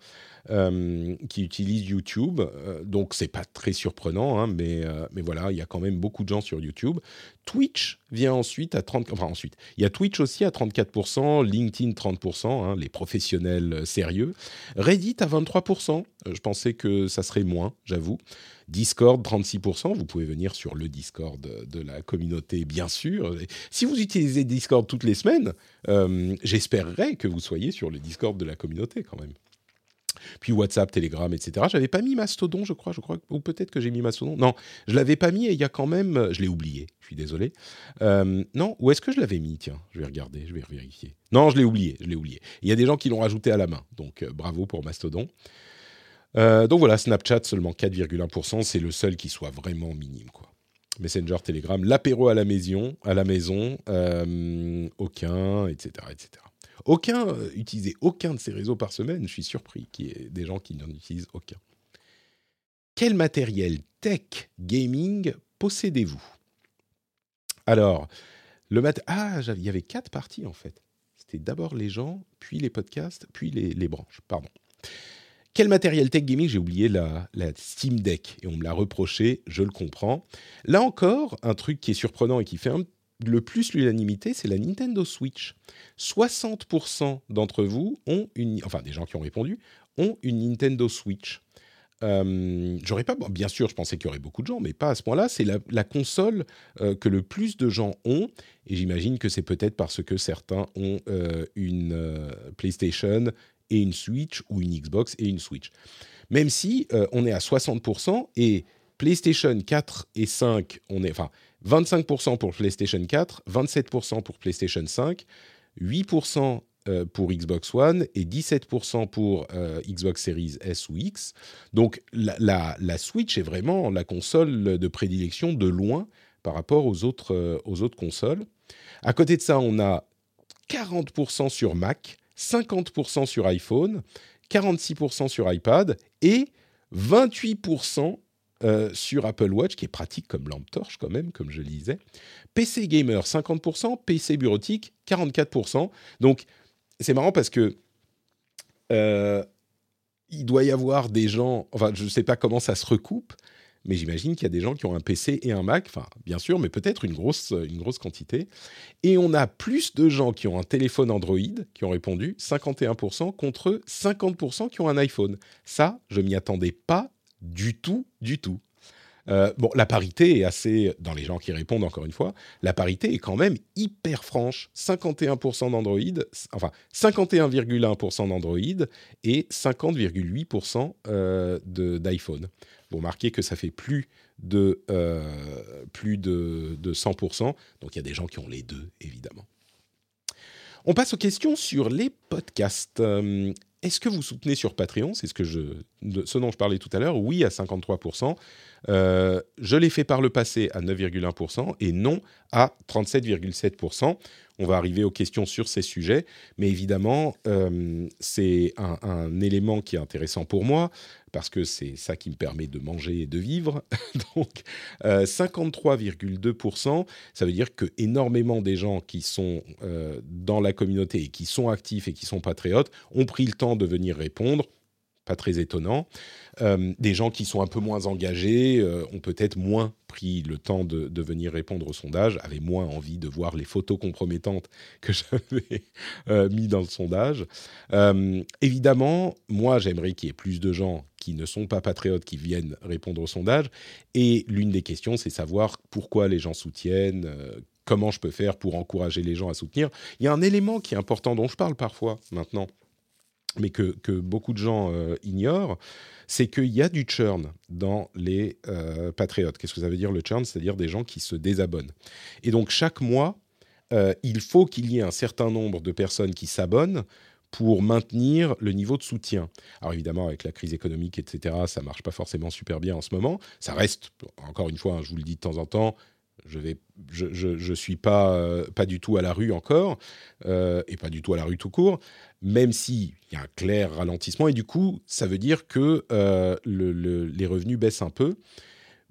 euh, qui utilisent YouTube. Euh, donc c'est pas très surprenant, hein, mais, euh, mais voilà, il y a quand même beaucoup de gens sur YouTube. Twitch vient ensuite à 30, enfin ensuite, il y a Twitch aussi à 34%, LinkedIn 30%, hein, les professionnels sérieux. Reddit à 23%. je pensais que ça serait moins, j'avoue. Discord 36%. Vous pouvez venir sur le Discord de la communauté, bien sûr. Si vous utilisez Discord toutes les semaines, j'espérerais que vous soyez sur le Discord de la communauté quand même puis WhatsApp, Telegram, etc. J'avais pas mis Mastodon, je crois, je crois, ou peut-être que j'ai mis Mastodon. Non, je l'avais pas mis et il y a quand même, je l'ai oublié. Je suis désolé. Euh, non, où est-ce que je l'avais mis? Tiens, je vais regarder, je vais vérifier. Non, je l'ai oublié, je l'ai oublié. Il y a des gens qui l'ont rajouté à la main, donc euh, bravo pour Mastodon. Euh, donc voilà, Snapchat seulement 4,1%, c'est le seul qui soit vraiment minime, quoi. Messenger, Telegram, l'apéro à la maison, à la maison, aucun, etc., etc. Aucun, euh, utilisait aucun de ces réseaux par semaine. Je suis surpris qu'il y ait des gens qui n'en utilisent aucun. Quel matériel tech gaming possédez-vous? Alors, le mat ah, il y avait quatre parties en fait. C'était d'abord les gens, puis les podcasts, puis les, branches. Pardon. Quel matériel tech gaming J'ai oublié la, la, Steam Deck? Et on me l'a reproché, je le comprends. Là encore, un truc qui est surprenant et qui fait le plus l'unanimité, c'est la Nintendo Switch. 60% d'entre vous ont une, enfin des gens qui ont répondu, ont une Nintendo Switch. Euh, j'aurais pas, bien sûr, je pensais qu'il y aurait beaucoup de gens, mais pas à ce point-là. C'est la, console euh, que le plus de gens ont, et j'imagine que c'est peut-être parce que certains ont euh, une PlayStation et une Switch, ou une Xbox et une Switch. Même si on est à 60% et PlayStation 4 et 5, on est, enfin, 25% pour PlayStation 4, 27% pour PlayStation 5, 8% euh, pour Xbox One et 17% pour euh, Xbox Series S ou X. Donc la, Switch est vraiment la console de prédilection de loin par rapport euh, aux autres consoles. À côté de ça, on a 40% sur Mac, 50% sur iPhone, 46% sur iPad et 28% euh, sur Apple Watch, qui est pratique comme lampe torche quand même, comme je le disais. PC gamer 50%, PC bureautique 44%. Donc c'est marrant parce que euh, il doit y avoir des gens, enfin je ne sais pas comment ça se recoupe, mais j'imagine qu'il y a des gens qui ont un PC et un Mac, enfin bien sûr, mais peut-être une grosse, une grosse quantité. Et on a plus de gens qui ont un téléphone Android qui ont répondu, 51% contre 50% qui ont un iPhone. Ça, je m'y attendais pas du tout, du tout. Euh, bon, la parité est assez, dans les gens qui répondent encore une fois, la parité est quand même hyper franche. 51% d'Android, enfin 51,1% d'Android et 50,8% euh, d'iPhone. Vous remarquez que ça fait plus de, euh, plus de, de 100%, donc il y a des gens qui ont les deux, évidemment. On passe aux questions sur les podcasts. Est-ce que vous soutenez sur Patreon? C'est ce, ce dont je parlais tout à l'heure. Oui, à 53%. Euh, je l'ai fait par le passé à 9,1% et non à 37,7%. On va arriver aux questions sur ces sujets, mais évidemment, euh, c'est un, élément qui est intéressant pour moi parce que c'est ça qui me permet de manger et de vivre. <laughs> Donc, 53,2%, euh, ça veut dire que énormément des gens qui sont dans la communauté et qui sont actifs et qui sont patriotes ont pris le temps de venir répondre pas très étonnant. Euh, des gens qui sont un peu moins engagés euh, ont peut-être moins pris le temps de, venir répondre au sondage, avaient moins envie de voir les photos compromettantes que <laughs> j'avais euh, mis dans le sondage. évidemment, moi, j'aimerais qu'il y ait plus de gens qui ne sont pas patriotes qui viennent répondre au sondage. Et l'une des questions, c'est savoir pourquoi les gens soutiennent, comment je peux faire pour encourager les gens à soutenir. Il y a un élément qui est important dont je parle parfois maintenant mais que, beaucoup de gens ignorent, c'est qu'il y a du churn dans les patriotes. Qu'est-ce que ça veut dire le churn? C'est-à-dire des gens qui se désabonnent. Et donc chaque mois, il faut qu'il y ait un certain nombre de personnes qui s'abonnent pour maintenir le niveau de soutien. Alors évidemment, avec la crise économique, etc., ça marche pas forcément super bien en ce moment. Ça reste, encore une fois, hein, je vous le dis de temps en temps, je vais, je, suis pas euh, pas du tout à la rue encore euh, et pas du tout à la rue tout court, même s'il y a un clair ralentissement et du coup, ça veut dire que euh, les revenus baissent un peu.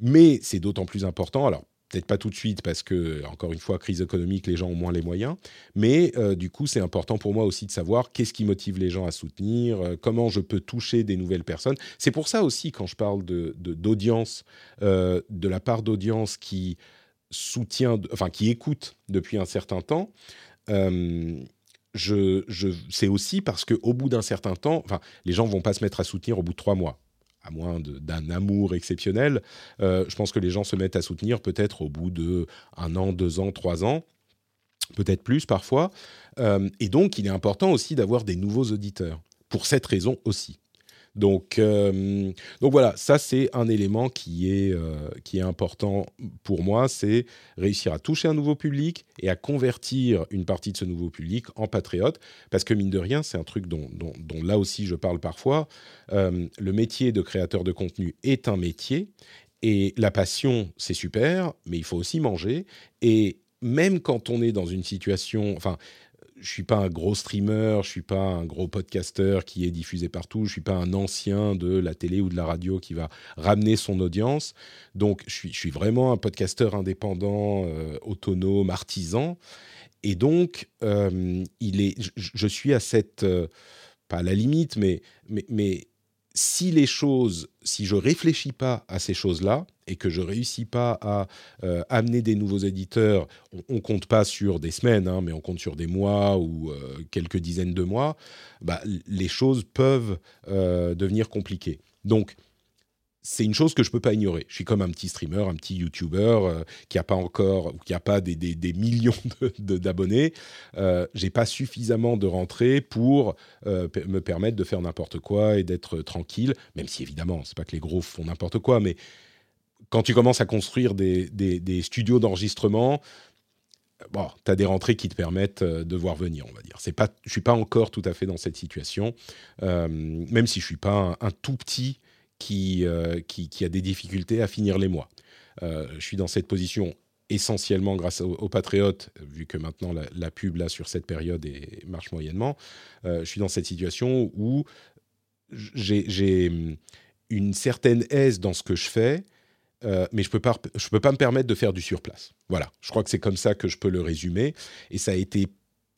Mais c'est d'autant plus important. Alors, peut-être pas tout de suite parce que, encore une fois, crise économique, les gens ont moins les moyens. Mais du coup, c'est important pour moi aussi de savoir qu'est-ce qui motive les gens à soutenir, comment je peux toucher des nouvelles personnes. C'est pour ça aussi, quand je parle d'audience, de la part d'audience qui soutient, enfin qui écoute depuis un certain temps. Je, je, c'est aussi parce qu'au bout d'un certain temps, enfin, les gens vont pas se mettre à soutenir au bout de trois mois à moins d'un amour exceptionnel, euh, je pense que les gens se mettent à soutenir peut-être au bout de un an, deux ans, trois ans, peut-être plus parfois. Euh, et donc, il est important aussi d'avoir des nouveaux auditeurs, pour cette raison aussi. Donc, euh, donc voilà, ça c'est un élément qui est, euh, qui est important pour moi, c'est réussir à toucher un nouveau public et à convertir une partie de ce nouveau public en patriote, parce que mine de rien, c'est un truc dont, dont, là aussi je parle parfois, euh, le métier de créateur de contenu est un métier, et la passion, c'est super, mais il faut aussi manger, et même quand on est dans une situation, enfin, je suis pas un gros streamer, je suis pas un gros podcasteur qui est diffusé partout, je suis pas un ancien de la télé ou de la radio qui va ramener son audience. Donc je suis, vraiment un podcasteur indépendant, euh, autonome, artisan. Et donc euh, il est, je, suis à cette, euh, pas à la limite, mais, mais si les choses, si je réfléchis pas à ces choses-là et que je réussis pas à euh, amener des nouveaux éditeurs, on, ne compte pas sur des semaines, hein, mais on compte sur des mois ou euh, quelques dizaines de mois, bah, les choses peuvent euh, devenir compliquées. Donc c'est une chose que je peux pas ignorer. Je suis comme un petit streamer, un petit YouTuber euh, qui a pas encore, qui a pas des, millions <laughs> d'abonnés. De, euh, J'ai pas suffisamment de rentrées pour euh, me permettre de faire n'importe quoi et d'être tranquille. Même si évidemment, c'est pas que les gros font n'importe quoi, mais quand tu commences à construire des, studios d'enregistrement, bon, tu as des rentrées qui te permettent de voir venir, on va dire. C'est pas, je suis pas encore tout à fait dans cette situation, même si je suis pas un tout petit euh, qui, qui, a des difficultés à finir les mois. Euh, je suis dans cette position essentiellement grâce aux, patriotes, vu que maintenant la, pub là sur cette période est, marche moyennement. Euh, je suis dans cette situation où j'ai hum, une certaine aise dans ce que je fais, mais je peux peux pas me permettre de faire du surplace. Voilà, je crois que c'est comme ça que je peux le résumer. Et ça a été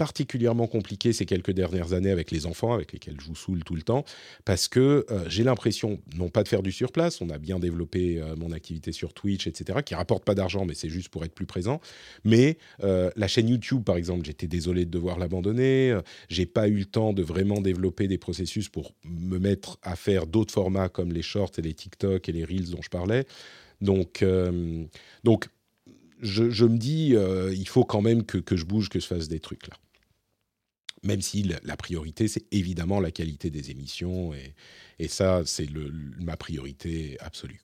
particulièrement compliqué ces quelques dernières années avec les enfants, avec lesquels je vous saoule tout le temps, parce que euh, j'ai l'impression, non pas de faire du surplace, on a bien développé euh, mon activité sur Twitch, etc., qui rapporte pas d'argent, mais c'est juste pour être plus présent. Mais euh, la chaîne YouTube, par exemple, j'étais désolé de devoir l'abandonner. j'ai pas eu le temps de vraiment développer des processus pour me mettre à faire d'autres formats comme les shorts et les TikTok et les reels dont je parlais. Donc, donc je, me dis, il faut quand même que, que, je bouge, que je fasse des trucs là même si la, priorité, c'est évidemment la qualité des émissions, et, ça, c'est ma priorité absolue.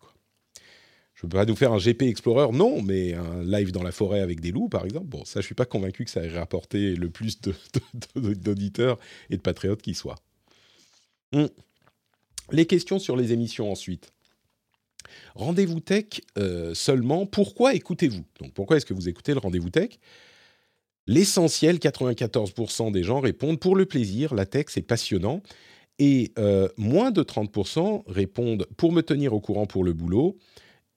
Je ne peux pas nous faire un GP Explorer, non, mais un live dans la forêt avec des loups, par exemple. Bon, ça, je suis pas convaincu que ça ait rapporté le plus d'auditeurs et de patriotes qui soient. Hum. Les questions sur les émissions ensuite. Rendez-vous tech euh, seulement, pourquoi écoutez-vous? Donc pourquoi est-ce que vous écoutez le rendez-vous tech? L'essentiel, 94% des gens répondent pour le plaisir, la tech c'est passionnant. Et euh, moins de 30% répondent pour me tenir au courant pour le boulot.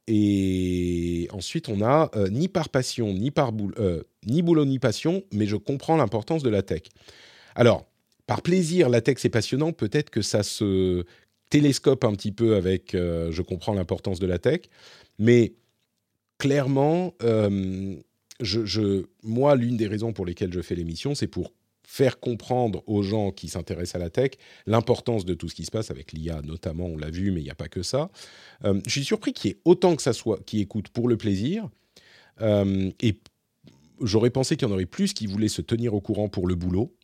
Et ensuite, on a euh, ni par passion, ni, par boulot, euh, ni boulot, ni passion, mais je comprends l'importance de la tech. Alors, par plaisir, la tech c'est passionnant, peut-être que ça se télescope un petit peu avec je comprends l'importance de la tech, mais clairement, je, moi, l'une des raisons pour lesquelles je fais l'émission, c'est pour faire comprendre aux gens qui s'intéressent à la tech l'importance de tout ce qui se passe avec l'IA notamment, on l'a vu, mais il n'y a pas que ça. Euh, je suis surpris qu'il y ait autant que ça soit qui écoutent pour le plaisir. Euh, et j'aurais pensé qu'il y en aurait plus qui voulaient se tenir au courant pour le boulot.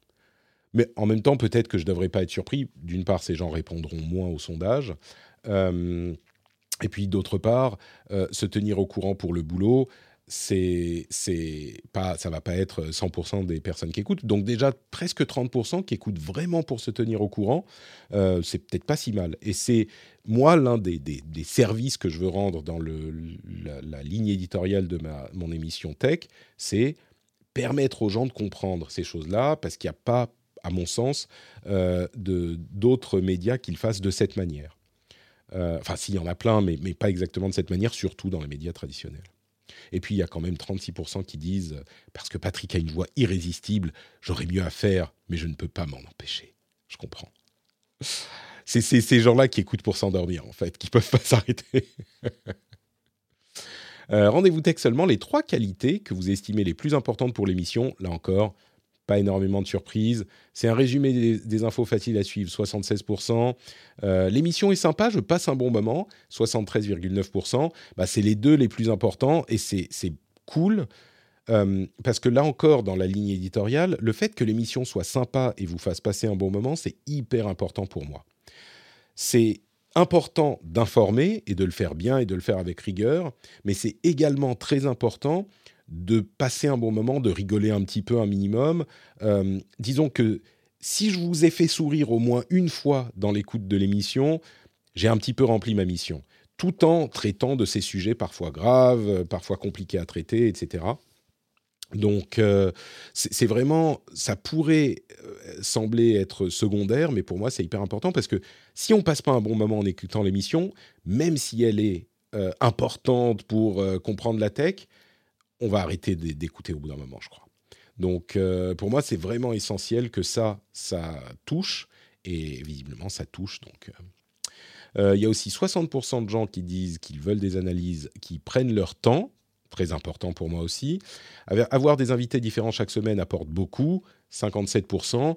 Mais en même temps, peut-être que je ne devrais pas être surpris. D'une part, ces gens répondront moins au sondage. Euh, et puis d'autre part, se tenir au courant pour le boulot, c'est c'est pas ça va pas être 100% des personnes qui écoutent. Donc déjà presque 30% qui écoutent vraiment pour se tenir au courant, euh, c'est peut-être pas si mal. Et c'est moi l'un des, des, services que je veux rendre dans la, ligne éditoriale de ma, mon émission tech, c'est permettre aux gens de comprendre ces choses-là parce qu'il n'y a pas, à mon sens, euh, d'autres médias qui le fassent de cette manière. Euh, enfin, s'il y en a plein, mais, mais pas exactement de cette manière, surtout dans les médias traditionnels. Et puis il y a quand même 36% qui disent parce que Patrick a une voix irrésistible, j'aurais mieux à faire, mais je ne peux pas m'en empêcher. Je comprends. C'est ces gens-là qui écoutent pour s'endormir, en fait, qui peuvent pas <laughs> s'arrêter. Euh, rendez-vous tech seulement les trois qualités que vous estimez les plus importantes pour l'émission. Là encore, pas énormément de surprises. C'est un résumé des, infos faciles à suivre, 76%. Euh, l'émission est sympa, je passe un bon moment, 73,9%. Bah, c'est les deux les plus importants et c'est cool. Euh, parce que là encore, dans la ligne éditoriale, le fait que l'émission soit sympa et vous fasse passer un bon moment, c'est hyper important pour moi. C'est important d'informer et de le faire bien et de le faire avec rigueur, mais c'est également très important de passer un bon moment, de rigoler un petit peu un minimum. Euh, disons que si je vous ai fait sourire au moins une fois dans l'écoute de l'émission, j'ai un petit peu rempli ma mission, tout en traitant de ces sujets parfois graves, parfois compliqués à traiter, etc. Donc, euh, c'est vraiment, ça pourrait euh, sembler être secondaire, mais pour moi, c'est hyper important parce que si on passe pas un bon moment en écoutant l'émission, même si elle est importante pour comprendre la tech, on va arrêter d'écouter au bout d'un moment, je crois. Donc, euh, pour moi, c'est vraiment essentiel que ça, ça touche, et visiblement, ça touche. Donc, euh, euh, il y a aussi 60% de gens qui disent qu'ils veulent des analyses qui prennent leur temps, très important pour moi aussi. Avoir des invités différents chaque semaine apporte beaucoup, 57%.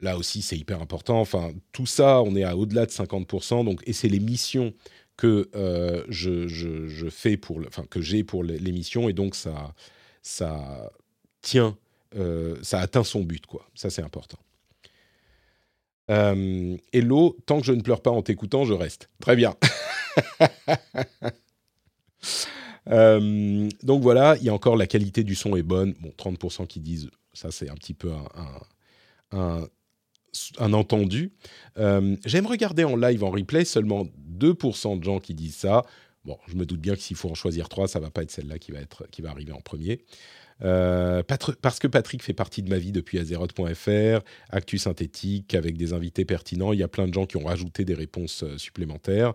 Là aussi, c'est hyper important. Enfin, tout ça, on est à au-delà de 50%. Donc, et c'est les missions que euh, je, fais pour, enfin que j'ai pour l'émission et donc ça, ça tient, euh, ça atteint son but quoi. Ça c'est important. Euh, hello, tant que je ne pleure pas en t'écoutant, je reste. Très bien. <laughs> donc voilà, il y a encore la qualité du son est bonne. Bon, 30% qui disent ça, c'est un petit peu un entendu. Euh, j'aime regarder en live, en replay, seulement 2% de gens qui disent ça. Bon, je me doute bien que s'il faut en choisir 3, ça va pas être celle-là qui va, qui va arriver en premier. Euh, parce que Patrick fait partie de ma vie depuis azeroth.fr, Actu Synthétique, avec des invités pertinents. Il y a plein de gens qui ont rajouté des réponses euh, supplémentaires,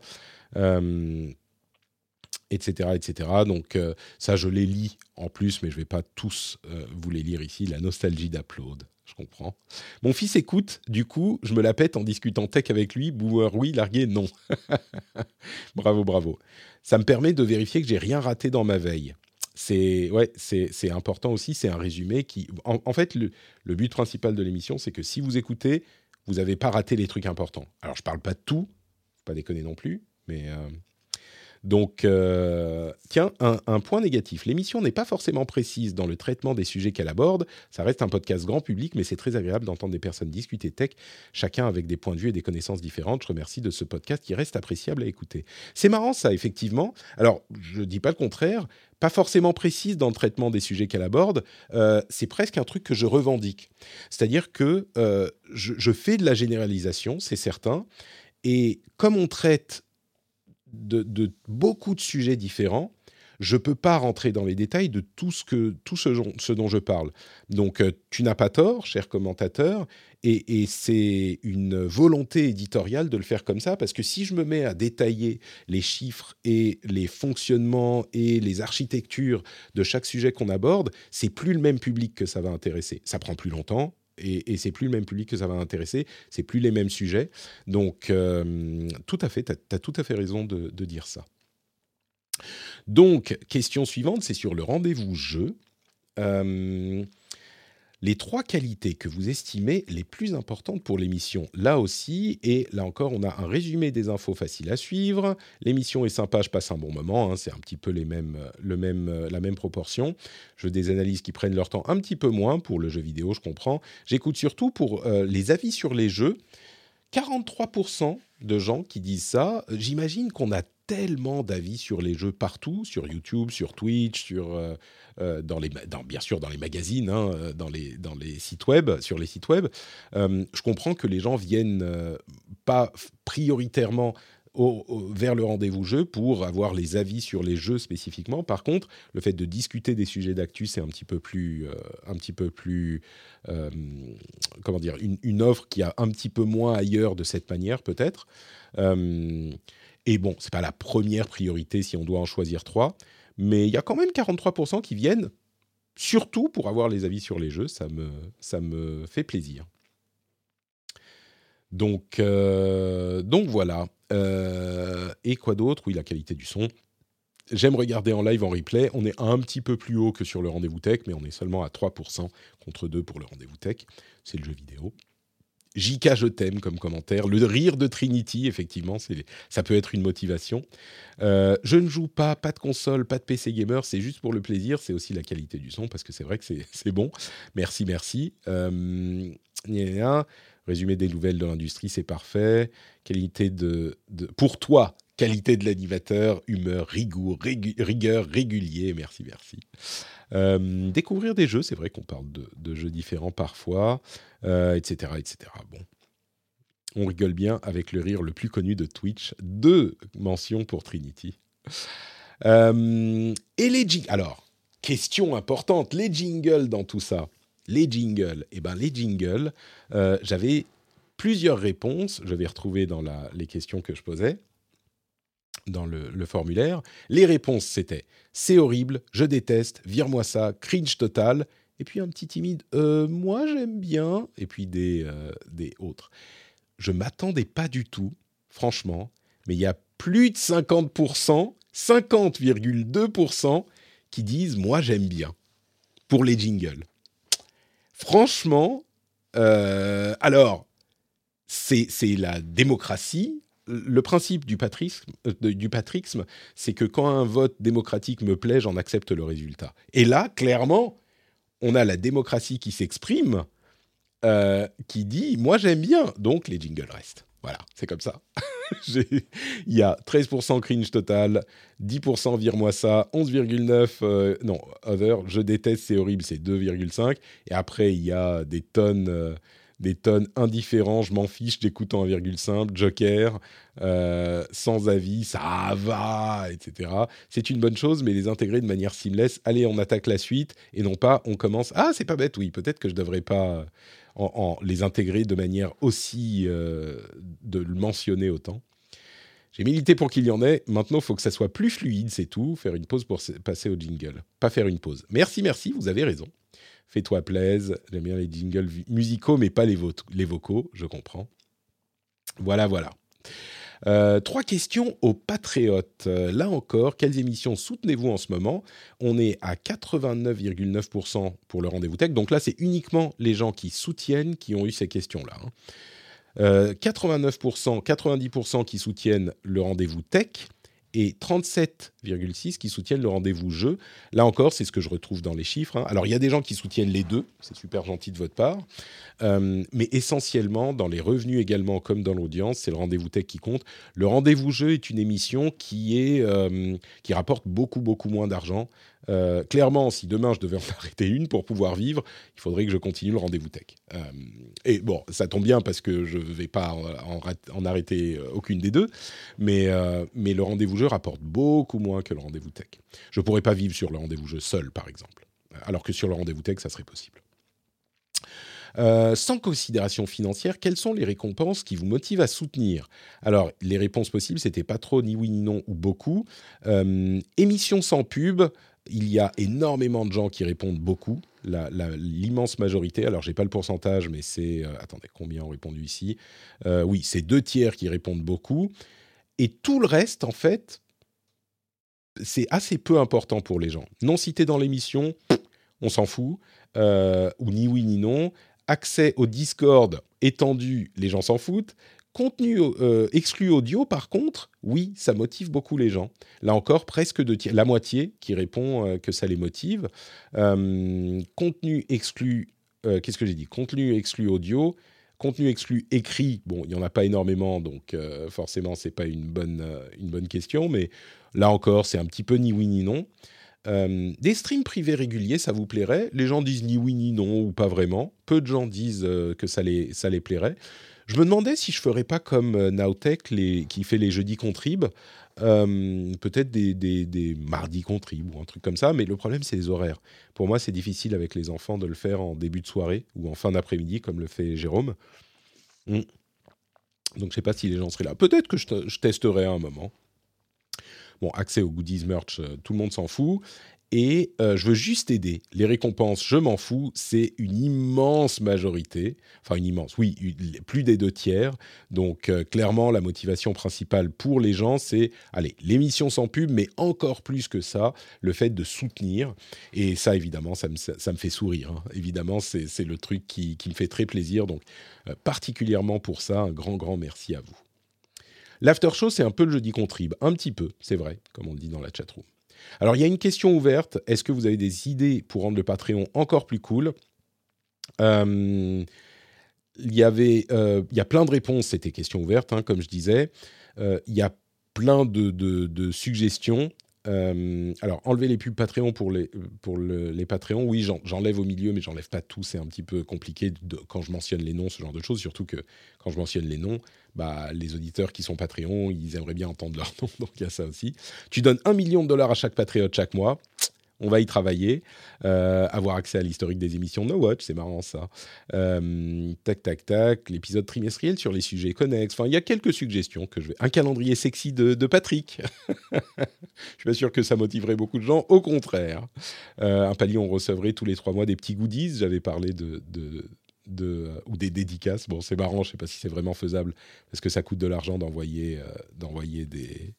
etc., etc. Donc ça, je les lis en plus, mais je vais pas tous vous les lire ici. La nostalgie d'Upload je comprends. Mon fils écoute, du coup, je me la pète en discutant tech avec lui. Boomer, oui, largué, non. <laughs> bravo, bravo. Ça me permet de vérifier que j'ai rien raté dans ma veille. C'est ouais, c'est important aussi. C'est un résumé qui, en, fait, le, but principal de l'émission, c'est que si vous écoutez, vous n'avez pas raté les trucs importants. Alors, je parle pas de tout, pas déconner non plus, mais euh, donc, euh, tiens, un, point négatif. L'émission n'est pas forcément précise dans le traitement des sujets qu'elle aborde. Ça reste un podcast grand public, mais c'est très agréable d'entendre des personnes discuter tech, chacun avec des points de vue et des connaissances différentes. Je remercie de ce podcast qui reste appréciable à écouter. C'est marrant ça, effectivement. Alors, je ne dis pas le contraire. Pas forcément précise dans le traitement des sujets qu'elle aborde. Euh, c'est presque un truc que je revendique. C'est-à-dire que euh, je fais de la généralisation, c'est certain. Et comme on traite de, beaucoup de sujets différents. Je ne peux pas rentrer dans les détails de tout ce, que, tout ce, dont je parle. Donc, euh, tu n'as pas tort, cher commentateur, et, c'est une volonté éditoriale de le faire comme ça, parce que si je me mets à détailler les chiffres et les fonctionnements et les architectures de chaque sujet qu'on aborde, c'est plus le même public que ça va intéresser. Ça prend plus longtemps, et, et c'est plus le même public que ça va intéresser, c'est plus les mêmes sujets. Donc, euh, tout à fait, tu as, tout à fait raison de, dire ça. Donc, question suivante, c'est sur le rendez-vous jeu. Euh, les trois qualités que vous estimez les plus importantes pour l'émission. Là aussi, et là encore, on a un résumé des infos faciles à suivre. L'émission est sympa, je passe un bon moment. Hein, c'est un petit peu les mêmes, le même, la même proportion. Je veux des analyses qui prennent leur temps un petit peu moins pour le jeu vidéo, je comprends. J'écoute surtout pour euh, les avis sur les jeux. 43% de gens qui disent ça. J'imagine qu'on a tellement d'avis sur les jeux partout, sur YouTube, sur Twitch, sur euh, euh, dans les, dans, bien sûr dans les magazines, hein, euh, dans, les, dans les sites web, sur les sites web. je comprends que les gens viennent pas prioritairement vers le rendez-vous jeu pour avoir les avis sur les jeux spécifiquement. Par contre, le fait de discuter des sujets d'actu, c'est un petit peu plus, un petit peu plus, comment dire, une, une, offre qui a un petit peu moins ailleurs de cette manière peut-être. Et bon, c'est pas la première priorité si on doit en choisir trois, mais il y a quand même 43% qui viennent surtout pour avoir les avis sur les jeux. Ça me, fait plaisir. Donc, euh, donc voilà. Euh, et quoi d'autre? Oui, la qualité du son. J'aime regarder en live, en replay. On est un petit peu plus haut que sur le rendez-vous tech, mais on est seulement à 3% contre 2 pour le rendez-vous tech. C'est le jeu vidéo. JK, je t'aime comme commentaire. Le rire de Trinity, effectivement, ça peut être une motivation. Euh, je ne joue pas, pas de console, pas de PC gamer, c'est juste pour le plaisir. C'est aussi la qualité du son, parce que c'est vrai que c'est bon. Merci, merci. Euh, résumé des nouvelles de l'industrie, c'est parfait. Qualité de, Pour toi, qualité de l'animateur, humeur, rigueur, rigueur régulier. Merci, merci. Euh, découvrir des jeux, c'est vrai qu'on parle de, jeux différents parfois, etc., euh, etc. Bon, on rigole bien avec le rire le plus connu de Twitch. Deux mentions pour Trinity. Euh, et les jingles. Alors, question importante, les jingles dans tout ça. Les jingles. Eh bien, les jingles, j'avais plusieurs réponses. Je vais retrouver dans les questions que je posais dans le, formulaire. Les réponses, c'était c'est horrible, je déteste, vire-moi ça, cringe total. Et puis un petit timide, euh, moi j'aime bien. Et puis des, euh, des autres. Je m'attendais pas du tout, franchement, mais il y a plus de 50%, 50,2% qui disent moi j'aime bien pour les jingles. Franchement, euh, alors, c'est la démocratie, le principe du patrisme, euh, patrixme, c'est que quand un vote démocratique me plaît, j'en accepte le résultat. Et là, clairement, on a la démocratie qui s'exprime, euh, qui dit moi j'aime bien, donc les jingles restent. Voilà, c'est comme ça. <laughs> Il y a 13% cringe total, 10% vire-moi ça, 11,9% euh, non, other, je déteste, c'est horrible, c'est 2,5%. Et après, il y a des tonnes des tonnes indifférents, je m'en fiche, d'écoutant 1,5, Joker, euh, sans avis, ça va, etc. C'est une bonne chose, mais les intégrer de manière seamless, allez, on attaque la suite, et non pas on commence, ah, c'est pas bête, oui, peut-être que je devrais pas en, les intégrer de manière aussi, euh, de le mentionner autant. J'ai milité pour qu'il y en ait. Maintenant, il faut que ça soit plus fluide, c'est tout. Faire une pause pour passer au jingle. Pas faire une pause. Merci, merci, vous avez raison. Fais-toi plaise. J'aime bien les jingles musicaux, mais pas les, vocaux, je comprends. Voilà, voilà. Euh, trois questions aux patriotes. Euh, là encore, quelles émissions soutenez-vous en ce moment? On est à 89,9% pour le rendez-vous tech. Donc là, c'est uniquement les gens qui soutiennent qui ont eu ces questions-là. 89%, hein. 90% euh, qui soutiennent le rendez-vous tech et 37,6 qui soutiennent le rendez-vous jeu. Là encore, c'est ce que je retrouve dans les chiffres. Hein. Alors, il y a des gens qui soutiennent les deux, c'est super gentil de votre part, euh, mais essentiellement, dans les revenus également, comme dans l'audience, c'est le rendez-vous tech qui compte. Le rendez-vous jeu est une émission qui, est, euh, qui rapporte beaucoup, beaucoup moins d'argent euh, clairement, si demain je devais en <laughs> arrêter une pour pouvoir vivre, il faudrait que je continue le rendez-vous tech. Euh, et bon, ça tombe bien parce que je ne vais pas en, arrêter euh, aucune des deux, mais, le rendez-vous jeu rapporte beaucoup moins que le rendez-vous tech. Je ne pourrais pas vivre sur le rendez-vous jeu seul, par exemple, alors que sur le rendez-vous tech, ça serait possible. sans considération financière, quelles sont les récompenses qui vous motivent à soutenir? Alors, les réponses possibles, c'était pas trop, ni oui, ni non, ou beaucoup. émission sans pub, il y a énormément de gens qui répondent beaucoup, l'immense majorité. Alors, j'ai pas le pourcentage, mais c'est. Euh, attendez, combien ont répondu ici? Euh, Oui, c'est deux tiers qui répondent beaucoup. Et tout le reste, en fait, c'est assez peu important pour les gens. Non cité dans l'émission, on s'en fout, ou ni oui ni non. Accès au Discord étendu, les gens s'en foutent. Contenu exclu audio, par contre, oui, ça motive beaucoup les gens. Là encore, presque la moitié qui répond que ça les motive. contenu exclu, qu'est-ce que j'ai dit? Contenu exclu audio, Contenu exclu écrit, bon, il n'y en a pas énormément, donc euh, forcément, ce n'est pas une bonne, euh, une bonne question, mais là encore, c'est un petit peu ni oui ni non. Euh, des streams privés réguliers, ça vous plairait? Les gens disent ni oui ni non ou pas vraiment. Peu de gens disent que ça les, ça les plairait. Je me demandais si je ferais pas comme Nowtech les, qui fait les jeudis contrib, euh, peut-être des, mardis contrib ou un truc comme ça, mais le problème c'est les horaires. Pour moi, c'est difficile avec les enfants de le faire en début de soirée ou en fin d'après-midi comme le fait Jérôme. Hmm. Donc je ne sais pas si les gens seraient là. Peut-être que je, je, testerai à un moment. Bon, accès aux goodies merch, euh, tout le monde s'en fout et euh, je veux juste aider. Les récompenses, je m'en fous, c'est une immense majorité, enfin une immense, oui, plus des deux tiers. Donc euh, clairement, la motivation principale pour les gens, c'est, allez, l'émission sans pub, mais encore plus que ça, le fait de soutenir. Et ça, évidemment, ça me, fait sourire. Hein. Évidemment, c'est le truc qui, me fait très plaisir. Donc euh, particulièrement pour ça, un grand, grand merci à vous. L'after show, c'est un peu le jeudi contrib, un petit peu, c'est vrai, comme on dit dans la chatroom. Alors, il y a une question ouverte. Est-ce que vous avez des idées pour rendre le Patreon encore plus cool? Euh, il y avait, euh, il y a plein de réponses, c'était question ouverte, hein, comme je disais. Euh, il y a plein de, suggestions. alors, enlever les pubs Patreon pour les, pour les Patreons, oui, j'enlève au milieu, mais j'enlève pas tout. C'est un petit peu compliqué quand je mentionne les noms, ce genre de choses. Surtout que quand je mentionne les noms, bah, les auditeurs qui sont Patreon, ils aimeraient bien entendre leur <laughs> nom, donc il y a ça aussi. Tu donnes un million de dollars à chaque patriote chaque mois. On va y travailler, euh, avoir accès à l'historique des émissions No Watch, c'est marrant ça. Euh, tac, tac, tac, l'épisode trimestriel sur les sujets connexes. Enfin, il y a quelques suggestions que je vais. Un calendrier sexy de, Patrick. <laughs> je suis pas sûr que ça motiverait beaucoup de gens. Au contraire, euh, un palier, on recevrait tous les trois mois des petits goodies. J'avais parlé de, des dédicaces. Bon, c'est marrant, je sais pas si c'est vraiment faisable parce que ça coûte de l'argent d'envoyer euh, d'envoyer des,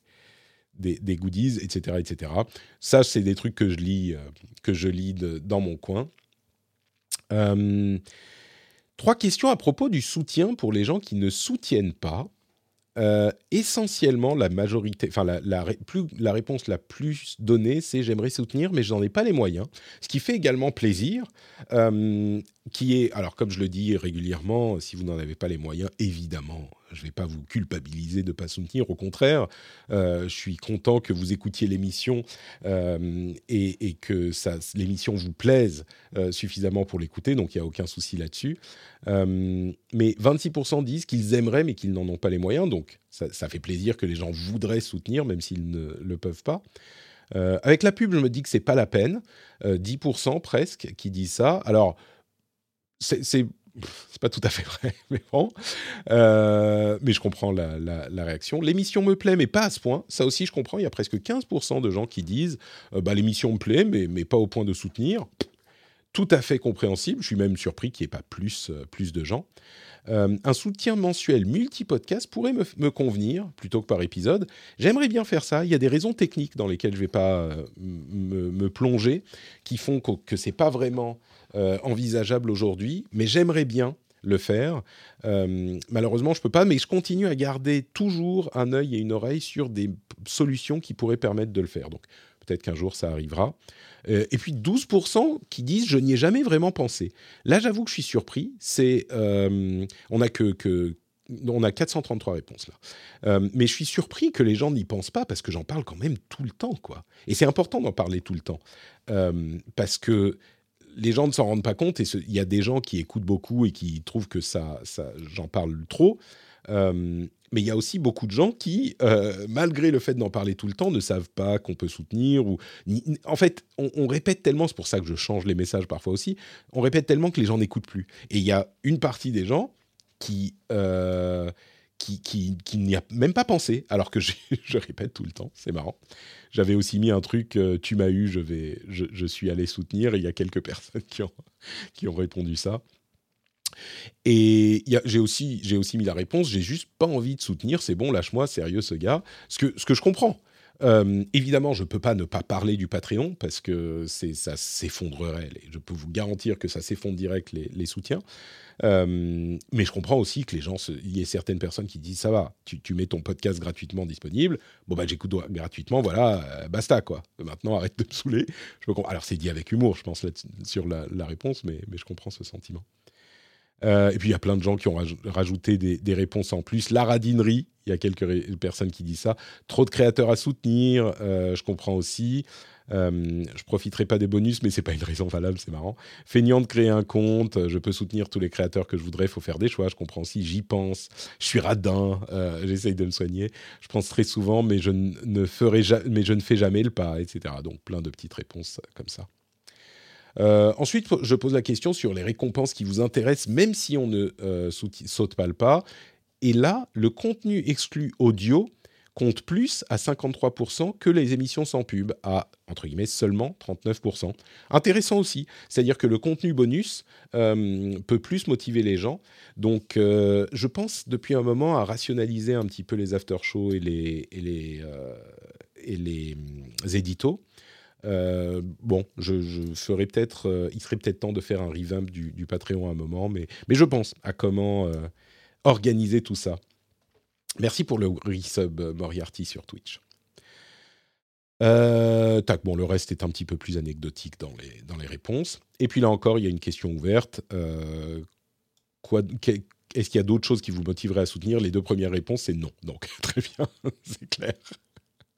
des, goodies, etc., etc. Ça, c'est des trucs que je lis, euh, que je lis dans mon coin. Euh, trois questions à propos du soutien pour les gens qui ne soutiennent pas. Euh, essentiellement, la majorité, enfin la, plus, la réponse la plus donnée, c'est j'aimerais soutenir, mais je n'en ai pas les moyens. Ce qui fait également plaisir, euh, qui est, alors comme je le dis régulièrement, si vous n'en avez pas les moyens, évidemment, je ne vais pas vous culpabiliser de ne pas soutenir. Au contraire, euh, je suis content que vous écoutiez l'émission euh, et, que l'émission vous plaise euh, suffisamment pour l'écouter, donc il n'y a aucun souci là-dessus. mais 26% disent qu'ils aimeraient, mais qu'ils n'en ont pas les moyens, donc ça, fait plaisir que les gens voudraient soutenir, même s'ils ne le peuvent pas. avec la pub, je me dis que c'est pas la peine. 10% presque qui disent ça. Alors, c'est c'est pas tout à fait vrai, <laughs> mais bon. Euh, mais je comprends la, réaction. L'émission me plaît, mais pas à ce point. Ça aussi, je comprends. Il y a presque 15% de gens qui disent euh, bah, l'émission me plaît, mais, mais pas au point de soutenir. Tout à fait compréhensible. Je suis même surpris qu'il n'y ait pas plus, euh, plus de gens. un soutien mensuel multi-podcast pourrait me, convenir plutôt que par épisode. J'aimerais bien faire ça. Il y a des raisons techniques dans lesquelles je ne vais pas me, plonger qui font que, que ce n'est pas vraiment euh, envisageable aujourd'hui, mais j'aimerais bien le faire. Euh, malheureusement, je ne peux pas, mais je continue à garder toujours un œil et une oreille sur des solutions qui pourraient permettre de le faire. Donc peut-être qu'un jour ça arrivera. Euh, et puis 12% qui disent je n'y ai jamais vraiment pensé. Là, j'avoue que je suis surpris. C'est on a que, on a 433 réponses là. mais je suis surpris que les gens n'y pensent pas parce que j'en parle quand même tout le temps, quoi. Et c'est important d'en parler tout le temps parce que les gens ne s'en rendent pas compte et il y a des gens qui écoutent beaucoup et qui trouvent que ça, ça j'en parle trop. Euh, mais il y a aussi beaucoup de gens qui, euh, malgré le fait d'en parler tout le temps, ne savent pas qu'on peut soutenir. Ou, en fait, on, répète tellement, c'est pour ça que je change les messages parfois aussi, on répète tellement que les gens n'écoutent plus. Et il y a une partie des gens qui, euh, qui, n'y a même pas pensé, alors que <laughs> je, répète tout le temps, c'est marrant. J'avais aussi mis un truc, euh, tu m'as eu, je, vais, je, suis allé soutenir, et il y a quelques <laughs> personnes qui ont, qui ont répondu ça. Et j'ai aussi, aussi mis la réponse, j'ai juste pas envie de soutenir, c'est bon, lâche-moi, sérieux ce gars. Ce que, ce que je comprends. Euh, évidemment, je ne peux pas ne pas parler du Patreon parce que ça s'effondrerait. Je peux vous garantir que ça s'effondre direct les, soutiens. Euh, mais je comprends aussi que les gens, il y ait certaines personnes qui disent ça va, tu, mets ton podcast gratuitement disponible, bon bah j'écoute gratuitement, voilà, euh, basta quoi. Maintenant arrête de me saouler. Alors c'est dit avec humour, je pense sur la, réponse, mais je comprends ce sentiment. Euh, et puis il y a plein de gens qui ont rajouté des, réponses en plus. La radinerie, il y a quelques personnes qui disent ça. Trop de créateurs à soutenir, euh, je comprends aussi. Euh, je profiterai pas des bonus, mais c'est pas une raison valable, c'est marrant. Feignant de créer un compte, je peux soutenir tous les créateurs que je voudrais, il faut faire des choix, je comprends aussi, j'y pense, je suis radin, euh, j'essaye de me soigner, je pense très souvent, mais je ne, ferai mais je ne fais jamais le pas, etc. Donc plein de petites réponses comme ça. Euh, ensuite, je pose la question sur les récompenses qui vous intéressent, même si on ne euh, saute pas le pas. Et là, le contenu exclu audio compte plus à 53% que les émissions sans pub, à, entre guillemets, seulement 39%. Intéressant aussi, c'est-à-dire que le contenu bonus euh, peut plus motiver les gens. Donc, je pense depuis un moment à rationaliser un petit peu les after-shows et les, et et les éditos euh, bon, je, ferai peut-être, euh, il serait peut-être temps de faire un revamp du, Patreon à un moment, mais, je pense à comment euh, organiser tout ça. Merci pour le resub Moriarty sur Twitch. tac, bon, le reste est un petit peu plus anecdotique dans les, réponses. Et puis là encore, il y a une question ouverte. est-ce qu'il y a d'autres choses qui vous motiveraient à soutenir? Les deux premières réponses, c'est non. Donc, <laughs> très bien, <laughs> c'est clair.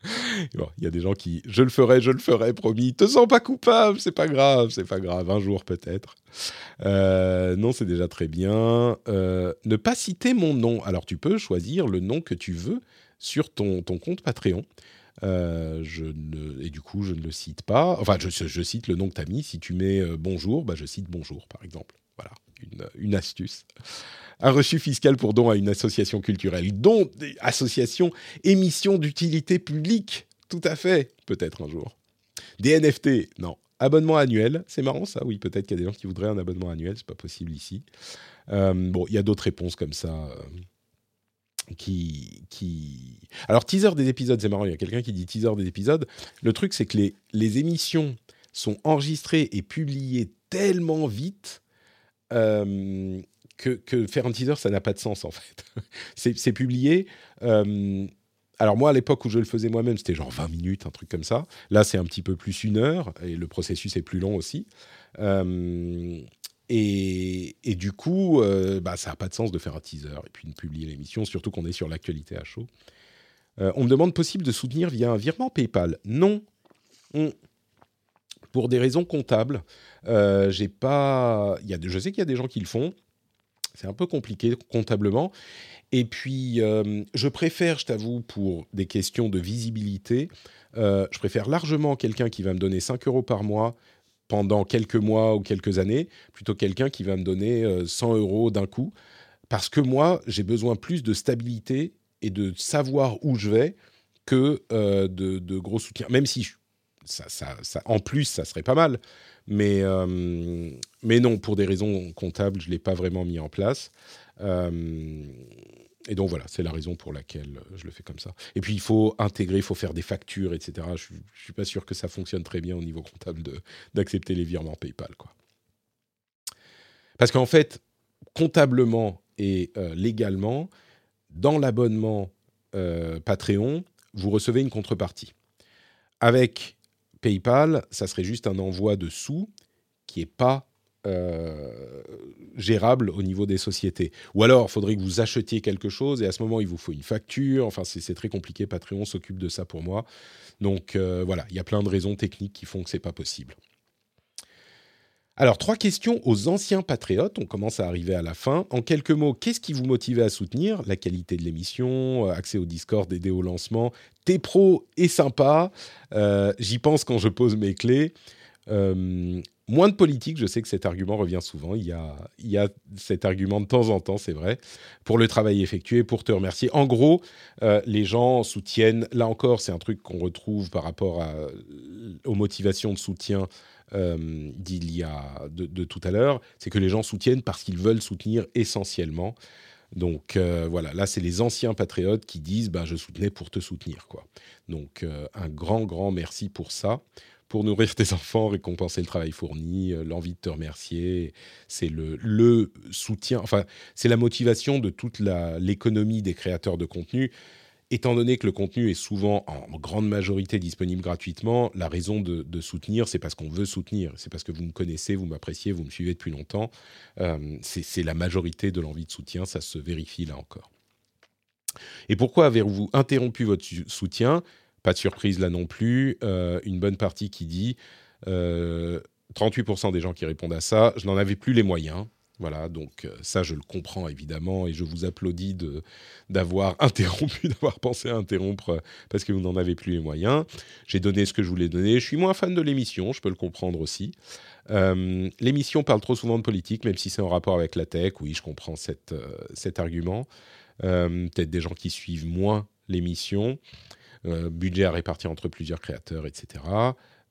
<laughs> Il y a des gens qui, je le ferai, je le ferai, promis. Te sens pas coupable, c'est pas grave, c'est pas grave. Un jour peut-être. Euh, non, c'est déjà très bien. Euh, ne pas citer mon nom. Alors tu peux choisir le nom que tu veux sur ton, ton compte Patreon. Euh, je ne, et du coup, je ne le cite pas. Enfin, je, je cite le nom que tu as mis. Si tu mets bonjour, bah, je cite bonjour, par exemple. Voilà, une, astuce un reçu fiscal pour don à une association culturelle. Don, association, émission d'utilité publique. Tout à fait, peut-être un jour. Des NFT, non. Abonnement annuel, c'est marrant ça, oui, peut-être qu'il y a des gens qui voudraient un abonnement annuel, c'est pas possible ici. Euh, bon, il y a d'autres réponses comme ça. Euh, qui, qui... Alors, teaser des épisodes, c'est marrant, il y a quelqu'un qui dit teaser des épisodes. Le truc, c'est que les, les émissions sont enregistrées et publiées tellement vite euh, que, faire un teaser, ça n'a pas de sens en fait. <laughs> c'est publié. Euh, alors moi, à l'époque où je le faisais moi-même, c'était genre 20 minutes, un truc comme ça. Là, c'est un petit peu plus une heure, et le processus est plus long aussi. Euh, et, du coup, bah, ça n'a pas de sens de faire un teaser et puis de publier l'émission, surtout qu'on est sur l'actualité à chaud. on me demande possible de soutenir via un virement PayPal. Non. Pour des raisons comptables, j'ai pas. Il y a je sais qu'il y a des gens qui le font. C'est un peu compliqué comptablement. Et puis, euh, je préfère, je t'avoue, pour des questions de visibilité, euh, je préfère largement quelqu'un qui va me donner 5 euros par mois pendant quelques mois ou quelques années, plutôt quelqu'un qui va me donner 100 euh, euros d'un coup. Parce que moi, j'ai besoin plus de stabilité et de savoir où je vais que de, gros soutiens. Même si en plus, ça serait pas mal. Mais, euh, mais non, pour des raisons comptables, je ne l'ai pas vraiment mis en place. Euh, et donc voilà, c'est la raison pour laquelle je le fais comme ça. Et puis il faut intégrer, il faut faire des factures, etc. Je ne suis pas sûr que ça fonctionne très bien au niveau comptable d'accepter les virements PayPal. Quoi. Parce qu'en fait, comptablement et euh, légalement, dans l'abonnement Patreon, vous recevez une contrepartie. Avec PayPal, ça serait juste un envoi de sous qui n'est pas euh, gérable au niveau des sociétés. Ou alors, il faudrait que vous achetiez quelque chose et à ce moment, il vous faut une facture. Enfin, c'est très compliqué. Patreon s'occupe de ça pour moi. Donc euh, voilà, il y a plein de raisons techniques qui font que c'est pas possible. Alors, trois questions aux anciens patriotes. On commence à arriver à la fin. En quelques mots, qu'est-ce qui vous motivait à soutenir La qualité de l'émission, euh, accès au Discord, aider au lancement? T'es pro et sympa. Euh, j'y pense quand je pose mes clés. Euh, moins de politique, je sais que cet argument revient souvent. Il y, a, il y a cet argument de temps en temps, c'est vrai, pour le travail effectué, pour te remercier. En gros, les gens soutiennent, là encore, c'est un truc qu'on retrouve par rapport à, aux motivations de soutien euh, d'il y a de, tout à l'heure, c'est que les gens soutiennent parce qu'ils veulent soutenir essentiellement. Donc voilà, là c'est les anciens patriotes qui disent bah je soutenais pour te soutenir quoi. Donc un grand grand merci pour ça pour nourrir tes enfants, récompenser le travail fourni, euh, l'envie de te remercier. C'est le, soutien, enfin, c'est la motivation de toute l'économie des créateurs de contenu. Étant donné que le contenu est souvent en grande majorité disponible gratuitement, la raison de, soutenir, c'est parce qu'on veut soutenir. C'est parce que vous me connaissez, vous m'appréciez, vous me suivez depuis longtemps. Euh, c'est la majorité de l'envie de soutien, ça se vérifie là encore. Et pourquoi avez-vous interrompu votre soutien? Pas de surprise là non plus. Euh, une bonne partie qui dit 38% euh, des gens qui répondent à ça, je n'en avais plus les moyens. Voilà, donc euh, ça, je le comprends évidemment et je vous applaudis d'avoir <laughs> interrompu, d'avoir pensé à interrompre parce que vous n'en avez plus les moyens. J'ai donné ce que je voulais donner. Je suis moins fan de l'émission, je peux le comprendre aussi. l'émission parle trop souvent de politique, même si c'est en rapport avec la tech. Oui, je comprends cet argument. Peut-être des gens qui suivent moins l'émission. Euh, budget à répartir entre plusieurs créateurs, etc.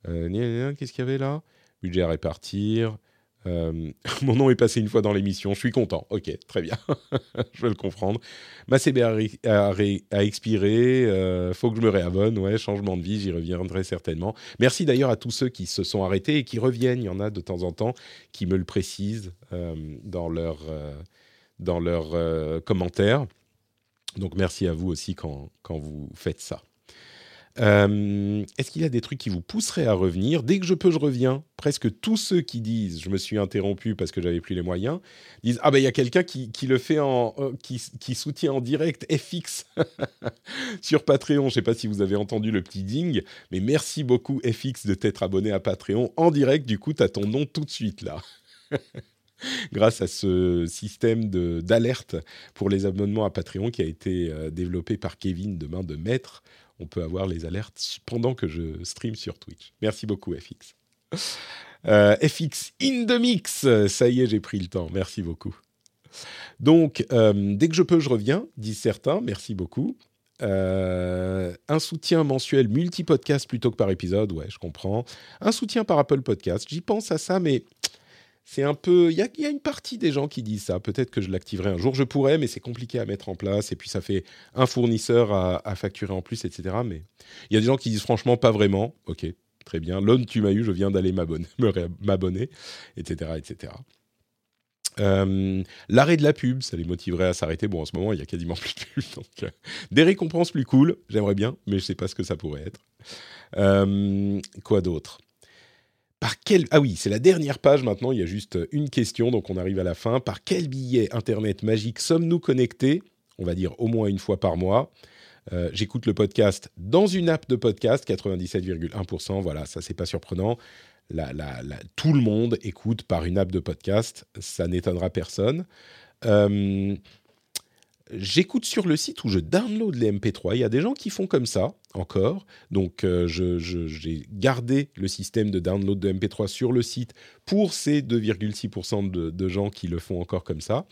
Euh, qu'est-ce qu'il y avait là? Budget à répartir. Euh, <laughs> mon nom est passé une fois dans l'émission, je suis content. Ok, très bien, <laughs> je vais le comprendre. Ma CB a, expiré, euh, faut que je me réabonne. Ouais, changement de vie, j'y reviendrai certainement. Merci d'ailleurs à tous ceux qui se sont arrêtés et qui reviennent. Il y en a de temps en temps qui me le précisent dans leurs commentaires. Donc merci à vous aussi quand vous faites ça. Euh, est-ce qu'il y a des trucs qui vous pousseraient à revenir? Dès que je peux, je reviens. Presque tous ceux qui disent je me suis interrompu parce que j'avais plus les moyens disent ah ben il y a quelqu'un qui, le fait en euh, qui, soutient en direct FX <laughs> sur Patreon. Je sais pas si vous avez entendu le petit ding, mais merci beaucoup FX de t'être abonné à Patreon en direct. Du coup, tu as ton nom tout de suite là. <laughs> grâce à ce système d'alerte pour les abonnements à Patreon qui a été euh, développé par Kevin de main de maître on peut avoir les alertes pendant que je stream sur Twitch. Merci beaucoup, FX. Euh, FX in the mix, ça y est, j'ai pris le temps. Merci beaucoup. Donc, euh, dès que je peux, je reviens, disent certains. Merci beaucoup. Euh, un soutien mensuel multi-podcast plutôt que par épisode, ouais, je comprends. Un soutien par Apple Podcast, j'y pense à ça, mais c'est un peu. Il y a, une partie des gens qui disent ça. Peut-être que je l'activerai un jour. Je pourrais, mais c'est compliqué à mettre en place. Et puis ça fait un fournisseur à, facturer en plus, etc. Mais il y a des gens qui disent franchement pas vraiment. Ok, très bien. L'homme tu m'as eu, je viens d'aller m'abonner, <laughs> etc., etc. Euh, l'arrêt de la pub, ça les motiverait à s'arrêter. Bon, en ce moment, il y a quasiment <laughs> plus de pub. Euh, des récompenses plus cool, j'aimerais bien, mais je sais pas ce que ça pourrait être. Euh, quoi d'autre? Ah oui, c'est la dernière page maintenant, il y a juste une question, donc on arrive à la fin. Par quel billet Internet magique sommes-nous connectés On va dire au moins une fois par mois. Euh, j'écoute le podcast dans une app de podcast, 97,1%, voilà, ça c'est pas surprenant. tout le monde écoute par une app de podcast, ça n'étonnera personne. Euh, j'écoute sur le site où je download les MP3. Il y a des gens qui font comme ça encore. Donc, euh, j'ai gardé le système de download de MP3 sur le site pour ces 2,6% de, gens qui le font encore comme ça.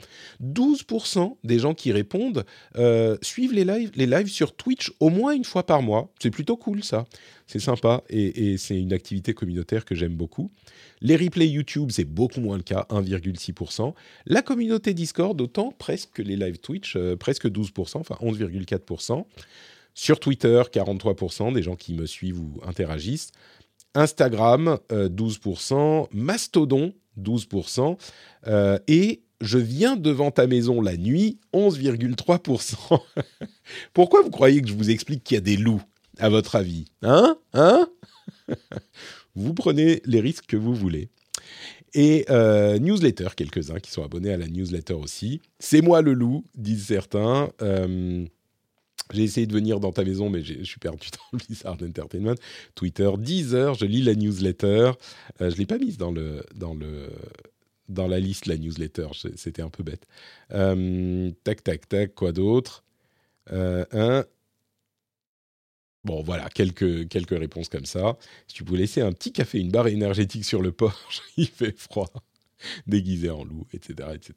12% des gens qui répondent euh, suivent les lives, les lives sur Twitch au moins une fois par mois. C'est plutôt cool ça. C'est sympa et, c'est une activité communautaire que j'aime beaucoup. Les replays YouTube, c'est beaucoup moins le cas, 1,6%. La communauté Discord, autant presque que les lives Twitch, euh, presque 12%, enfin 11,4%. Sur Twitter, 43% des gens qui me suivent ou interagissent. Instagram, 12%. Euh, Mastodon, 12%. Euh, et je viens devant ta maison la nuit, 11,3%. <laughs> Pourquoi vous croyez que je vous explique qu'il y a des loups, à votre avis? Hein? Hein? <laughs> Vous prenez les risques que vous voulez. Et euh, newsletter, quelques-uns qui sont abonnés à la newsletter aussi. C'est moi le loup, disent certains. J'ai essayé de venir dans ta maison, mais je suis perdu dans <laughs> Blizzard Entertainment. Twitter, 10 heures, je lis la newsletter. Euh, je ne l'ai pas mise dans, le, dans, le, dans la liste, la newsletter. C'était un peu bête. Euh, tac, tac, tac, quoi d'autre? Euh, un. Bon, voilà, quelques, quelques réponses comme ça. Si tu pouvais laisser un petit café, une barre énergétique sur le <laughs> porche, il fait froid, déguisé en loup, etc., etc.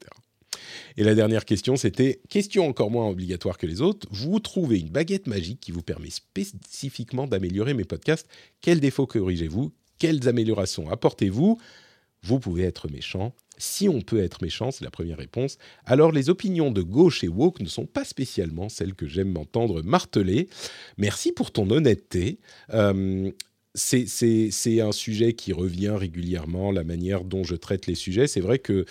Et la dernière question, c'était, question encore moins obligatoire que les autres, vous trouvez une baguette magique qui vous permet spécifiquement d'améliorer mes podcasts. Quels défauts corrigez-vous? Quelles améliorations apportez-vous? Vous pouvez être méchant si on peut être méchant, c'est la première réponse, alors les opinions de gauche et woke ne sont pas spécialement celles que j'aime m'entendre marteler. Merci pour ton honnêteté. Euh, c'est un sujet qui revient régulièrement, la manière dont je traite les sujets. C'est vrai que...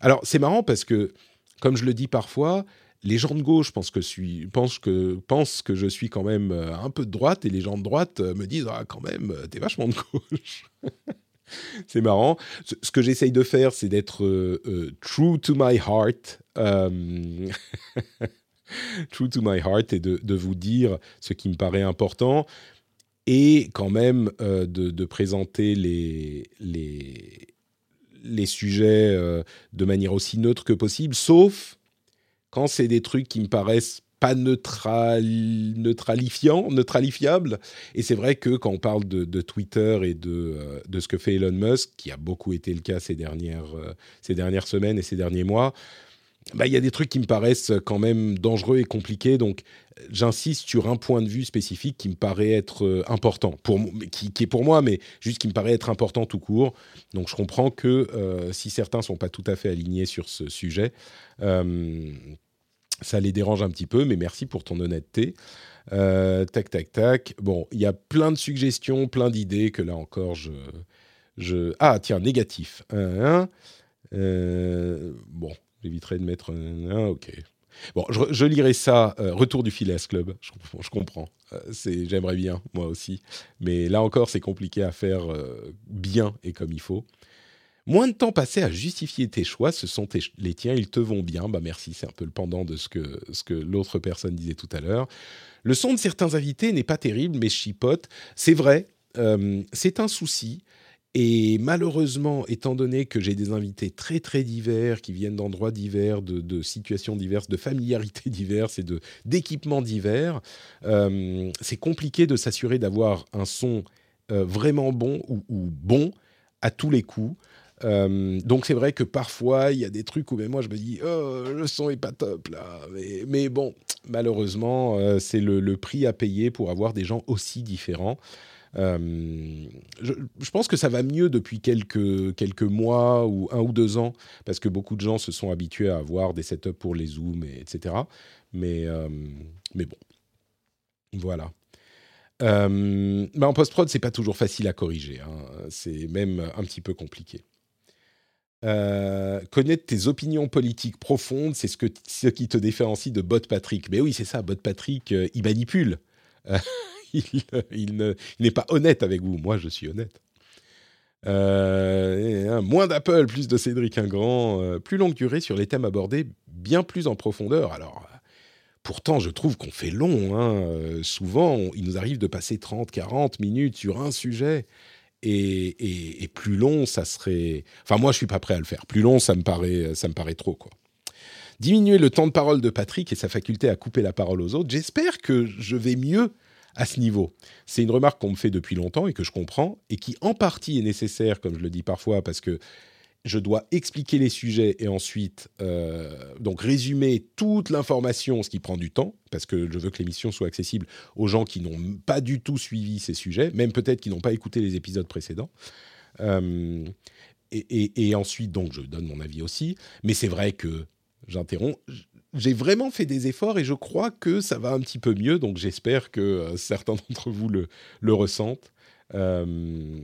Alors, c'est marrant parce que, comme je le dis parfois, les gens de gauche pensent que, suis, pensent, que, pensent que je suis quand même euh, un peu de droite et les gens de droite euh, me disent Ah, quand même, t'es vachement de gauche. <laughs> c'est marrant. Ce, que j'essaye de faire, c'est d'être euh, true to my heart. <laughs> true to my heart et de, de, vous dire ce qui me paraît important et quand même euh, de, présenter les, les, les sujets euh, de manière aussi neutre que possible, sauf quand c'est des trucs qui me paraissent pas neutral, neutralifiants, neutralifiables. Et c'est vrai que quand on parle de, Twitter et de, euh, de, ce que fait Elon Musk, qui a beaucoup été le cas ces dernières, ces dernières semaines et ces derniers mois, bah, il y a des trucs qui me paraissent quand même dangereux et compliqués. Donc, j'insiste sur un point de vue spécifique qui me paraît être euh, important, pour, qui, est pour moi, mais juste qui me paraît être important tout court. Donc, je comprends que euh, si certains sont pas tout à fait alignés sur ce sujet, euh, ça les dérange un petit peu. Mais merci pour ton honnêteté. tac, tac, tac. Bon, il y a plein de suggestions, plein d'idées que là encore, je... Ah, tiens, négatif. bon, J'éviterai de mettre un. ok. Bon, je, lirai ça. Euh, Retour du Phileas Club. Je, je comprends. Euh, c'est, j'aimerais bien, moi aussi. Mais là encore, c'est compliqué à faire euh, bien et comme il faut. Moins de temps passé à justifier tes choix, ce sont les tiens, ils te vont bien. Bah merci, c'est un peu le pendant de ce que, ce que l'autre personne disait tout à l'heure. Le son de certains invités n'est pas terrible, mais chipote. C'est vrai, c'est un souci. Et malheureusement, étant donné que j'ai des invités très très divers, qui viennent d'endroits divers, de, situations diverses, de familiarités <laughs> diverses et d'équipements divers, euh, c'est compliqué de s'assurer d'avoir un son euh, vraiment bon ou, bon à tous les coups. Euh, donc c'est vrai que parfois il y a des trucs où même moi je me dis oh le son est pas top là mais, bon malheureusement c'est le, prix à payer pour avoir des gens aussi différents euh, je, pense que ça va mieux depuis quelques, quelques mois ou un ou deux ans, parce que beaucoup de gens se sont habitués à avoir des setups pour les zooms, et, etc. Mais, euh, mais bon, voilà. Euh, en post-prod, c'est pas toujours facile à corriger. Hein. C'est même un petit peu compliqué. connaître tes opinions politiques profondes, c'est ce, ce qui te différencie de Bot Patrick. Mais oui, c'est ça, Bot Patrick, il manipule. <laughs> il, n'est pas honnête avec vous. Moi, je suis honnête. Euh, moins d'Apple, plus de Cédric Ingrand, euh, plus longue durée sur les thèmes abordés, bien plus en profondeur. Alors, pourtant, je trouve qu'on fait long. Hein. Euh, souvent, il nous arrive de passer 30, 40 minutes sur un sujet. Et, et, plus long, ça serait. Enfin, moi, je suis pas prêt à le faire. Plus long, ça me paraît, ça me paraît trop, quoi. Diminuer le temps de parole de Patrick et sa faculté à couper la parole aux autres. J'espère que je vais mieux à ce niveau. C'est une remarque qu'on me fait depuis longtemps et que je comprends et qui en partie est nécessaire, comme je le dis parfois, parce que je dois expliquer les sujets et ensuite euh, donc résumer toute l'information, ce qui prend du temps, parce que je veux que l'émission soit accessible aux gens qui n'ont pas du tout suivi ces sujets, même peut-être qui n'ont pas écouté les épisodes précédents. Euh, et, et, ensuite, donc, je donne mon avis aussi. Mais c'est vrai que j'interromps j'ai vraiment fait des efforts et je crois que ça va un petit peu mieux. Donc j'espère que euh, certains <laughs> d'entre vous le, ressentent. Euh,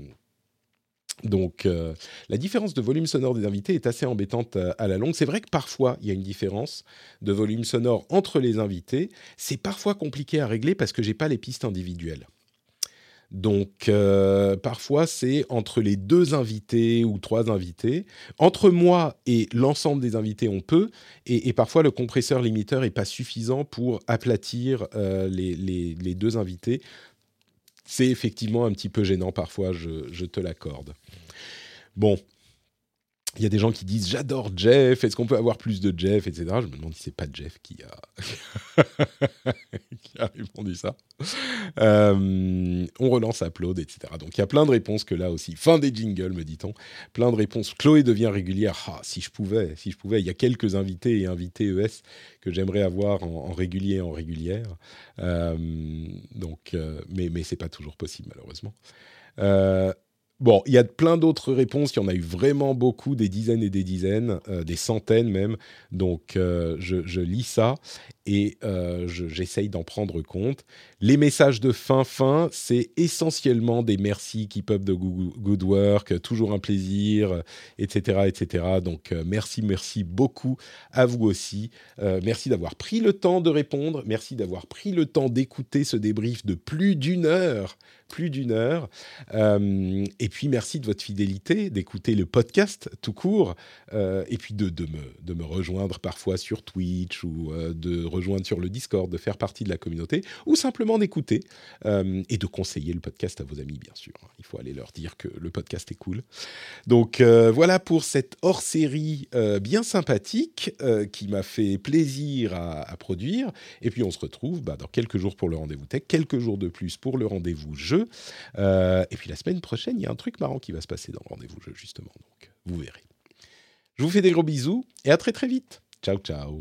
donc euh, la différence de volume sonore des invités est assez embêtante à la longue. C'est vrai que parfois il y a une différence de volume sonore entre les invités. C'est parfois compliqué à régler parce que j'ai pas les pistes individuelles. Donc euh, parfois c'est entre les deux invités ou trois invités. Entre moi et l'ensemble des invités on peut, et, parfois le compresseur limiteur n'est pas suffisant pour aplatir euh, les, deux invités. C'est effectivement un petit peu gênant parfois, je te l'accorde. Bon, il y a des gens qui disent j'adore Jeff, est-ce qu'on peut avoir plus de Jeff, etc. Je me demande si c'est pas Jeff qui a, <laughs> qui a répondu ça. Euh, on relance Upload, etc. Donc il y a plein de réponses que là aussi. Fin des jingles, me dit-on. Plein de réponses. Chloé devient régulière. Ah, si je pouvais, si je pouvais. Il y a quelques invités et invités ES que j'aimerais avoir en, régulier en régulière. Euh, donc, euh, mais mais c'est pas toujours possible malheureusement. Bon, il y a plein d'autres réponses. Il y en a eu vraiment beaucoup, des dizaines et des dizaines, euh, des centaines même. Donc, euh, je, lis ça et euh, j'essaye d'en prendre compte. Les messages de fin fin, c'est essentiellement des merci keep up de good work, toujours un plaisir, etc., etc. Donc, merci, merci beaucoup à vous aussi. merci d'avoir pris le temps de répondre. Merci d'avoir pris le temps d'écouter ce débrief de plus d'une heure plus d'une heure. Euh, et puis, merci de votre fidélité, d'écouter le podcast tout court, euh, et puis de, de, me, de me rejoindre parfois sur Twitch ou euh, de rejoindre sur le Discord, de faire partie de la communauté, ou simplement d'écouter et de conseiller le podcast à vos amis, bien sûr. Il faut aller leur dire que le podcast est cool. Donc, voilà pour cette hors-série bien sympathique qui m'a fait plaisir à, produire. Et puis, on se retrouve bah, dans quelques jours pour le rendez-vous tech, quelques jours de plus pour le rendez-vous jeu euh, et puis la semaine prochaine, il y a un truc marrant qui va se passer dans le rendez-vous jeu, justement. Donc, vous verrez. Je vous fais des gros bisous et à très très vite. Ciao, ciao.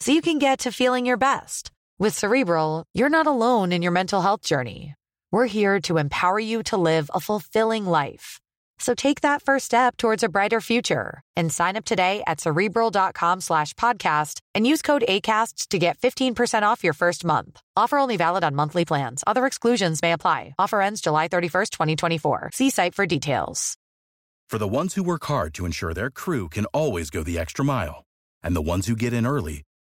so you can get to feeling your best. With Cerebral, you're not alone in your mental health journey. We're here to empower you to live a fulfilling life. So take that first step towards a brighter future and sign up today at cerebral.com slash podcast and use code ACasts to get 15% off your first month. Offer only valid on monthly plans. Other exclusions may apply. Offer ends July 31st, 2024. See site for details. For the ones who work hard to ensure their crew can always go the extra mile and the ones who get in early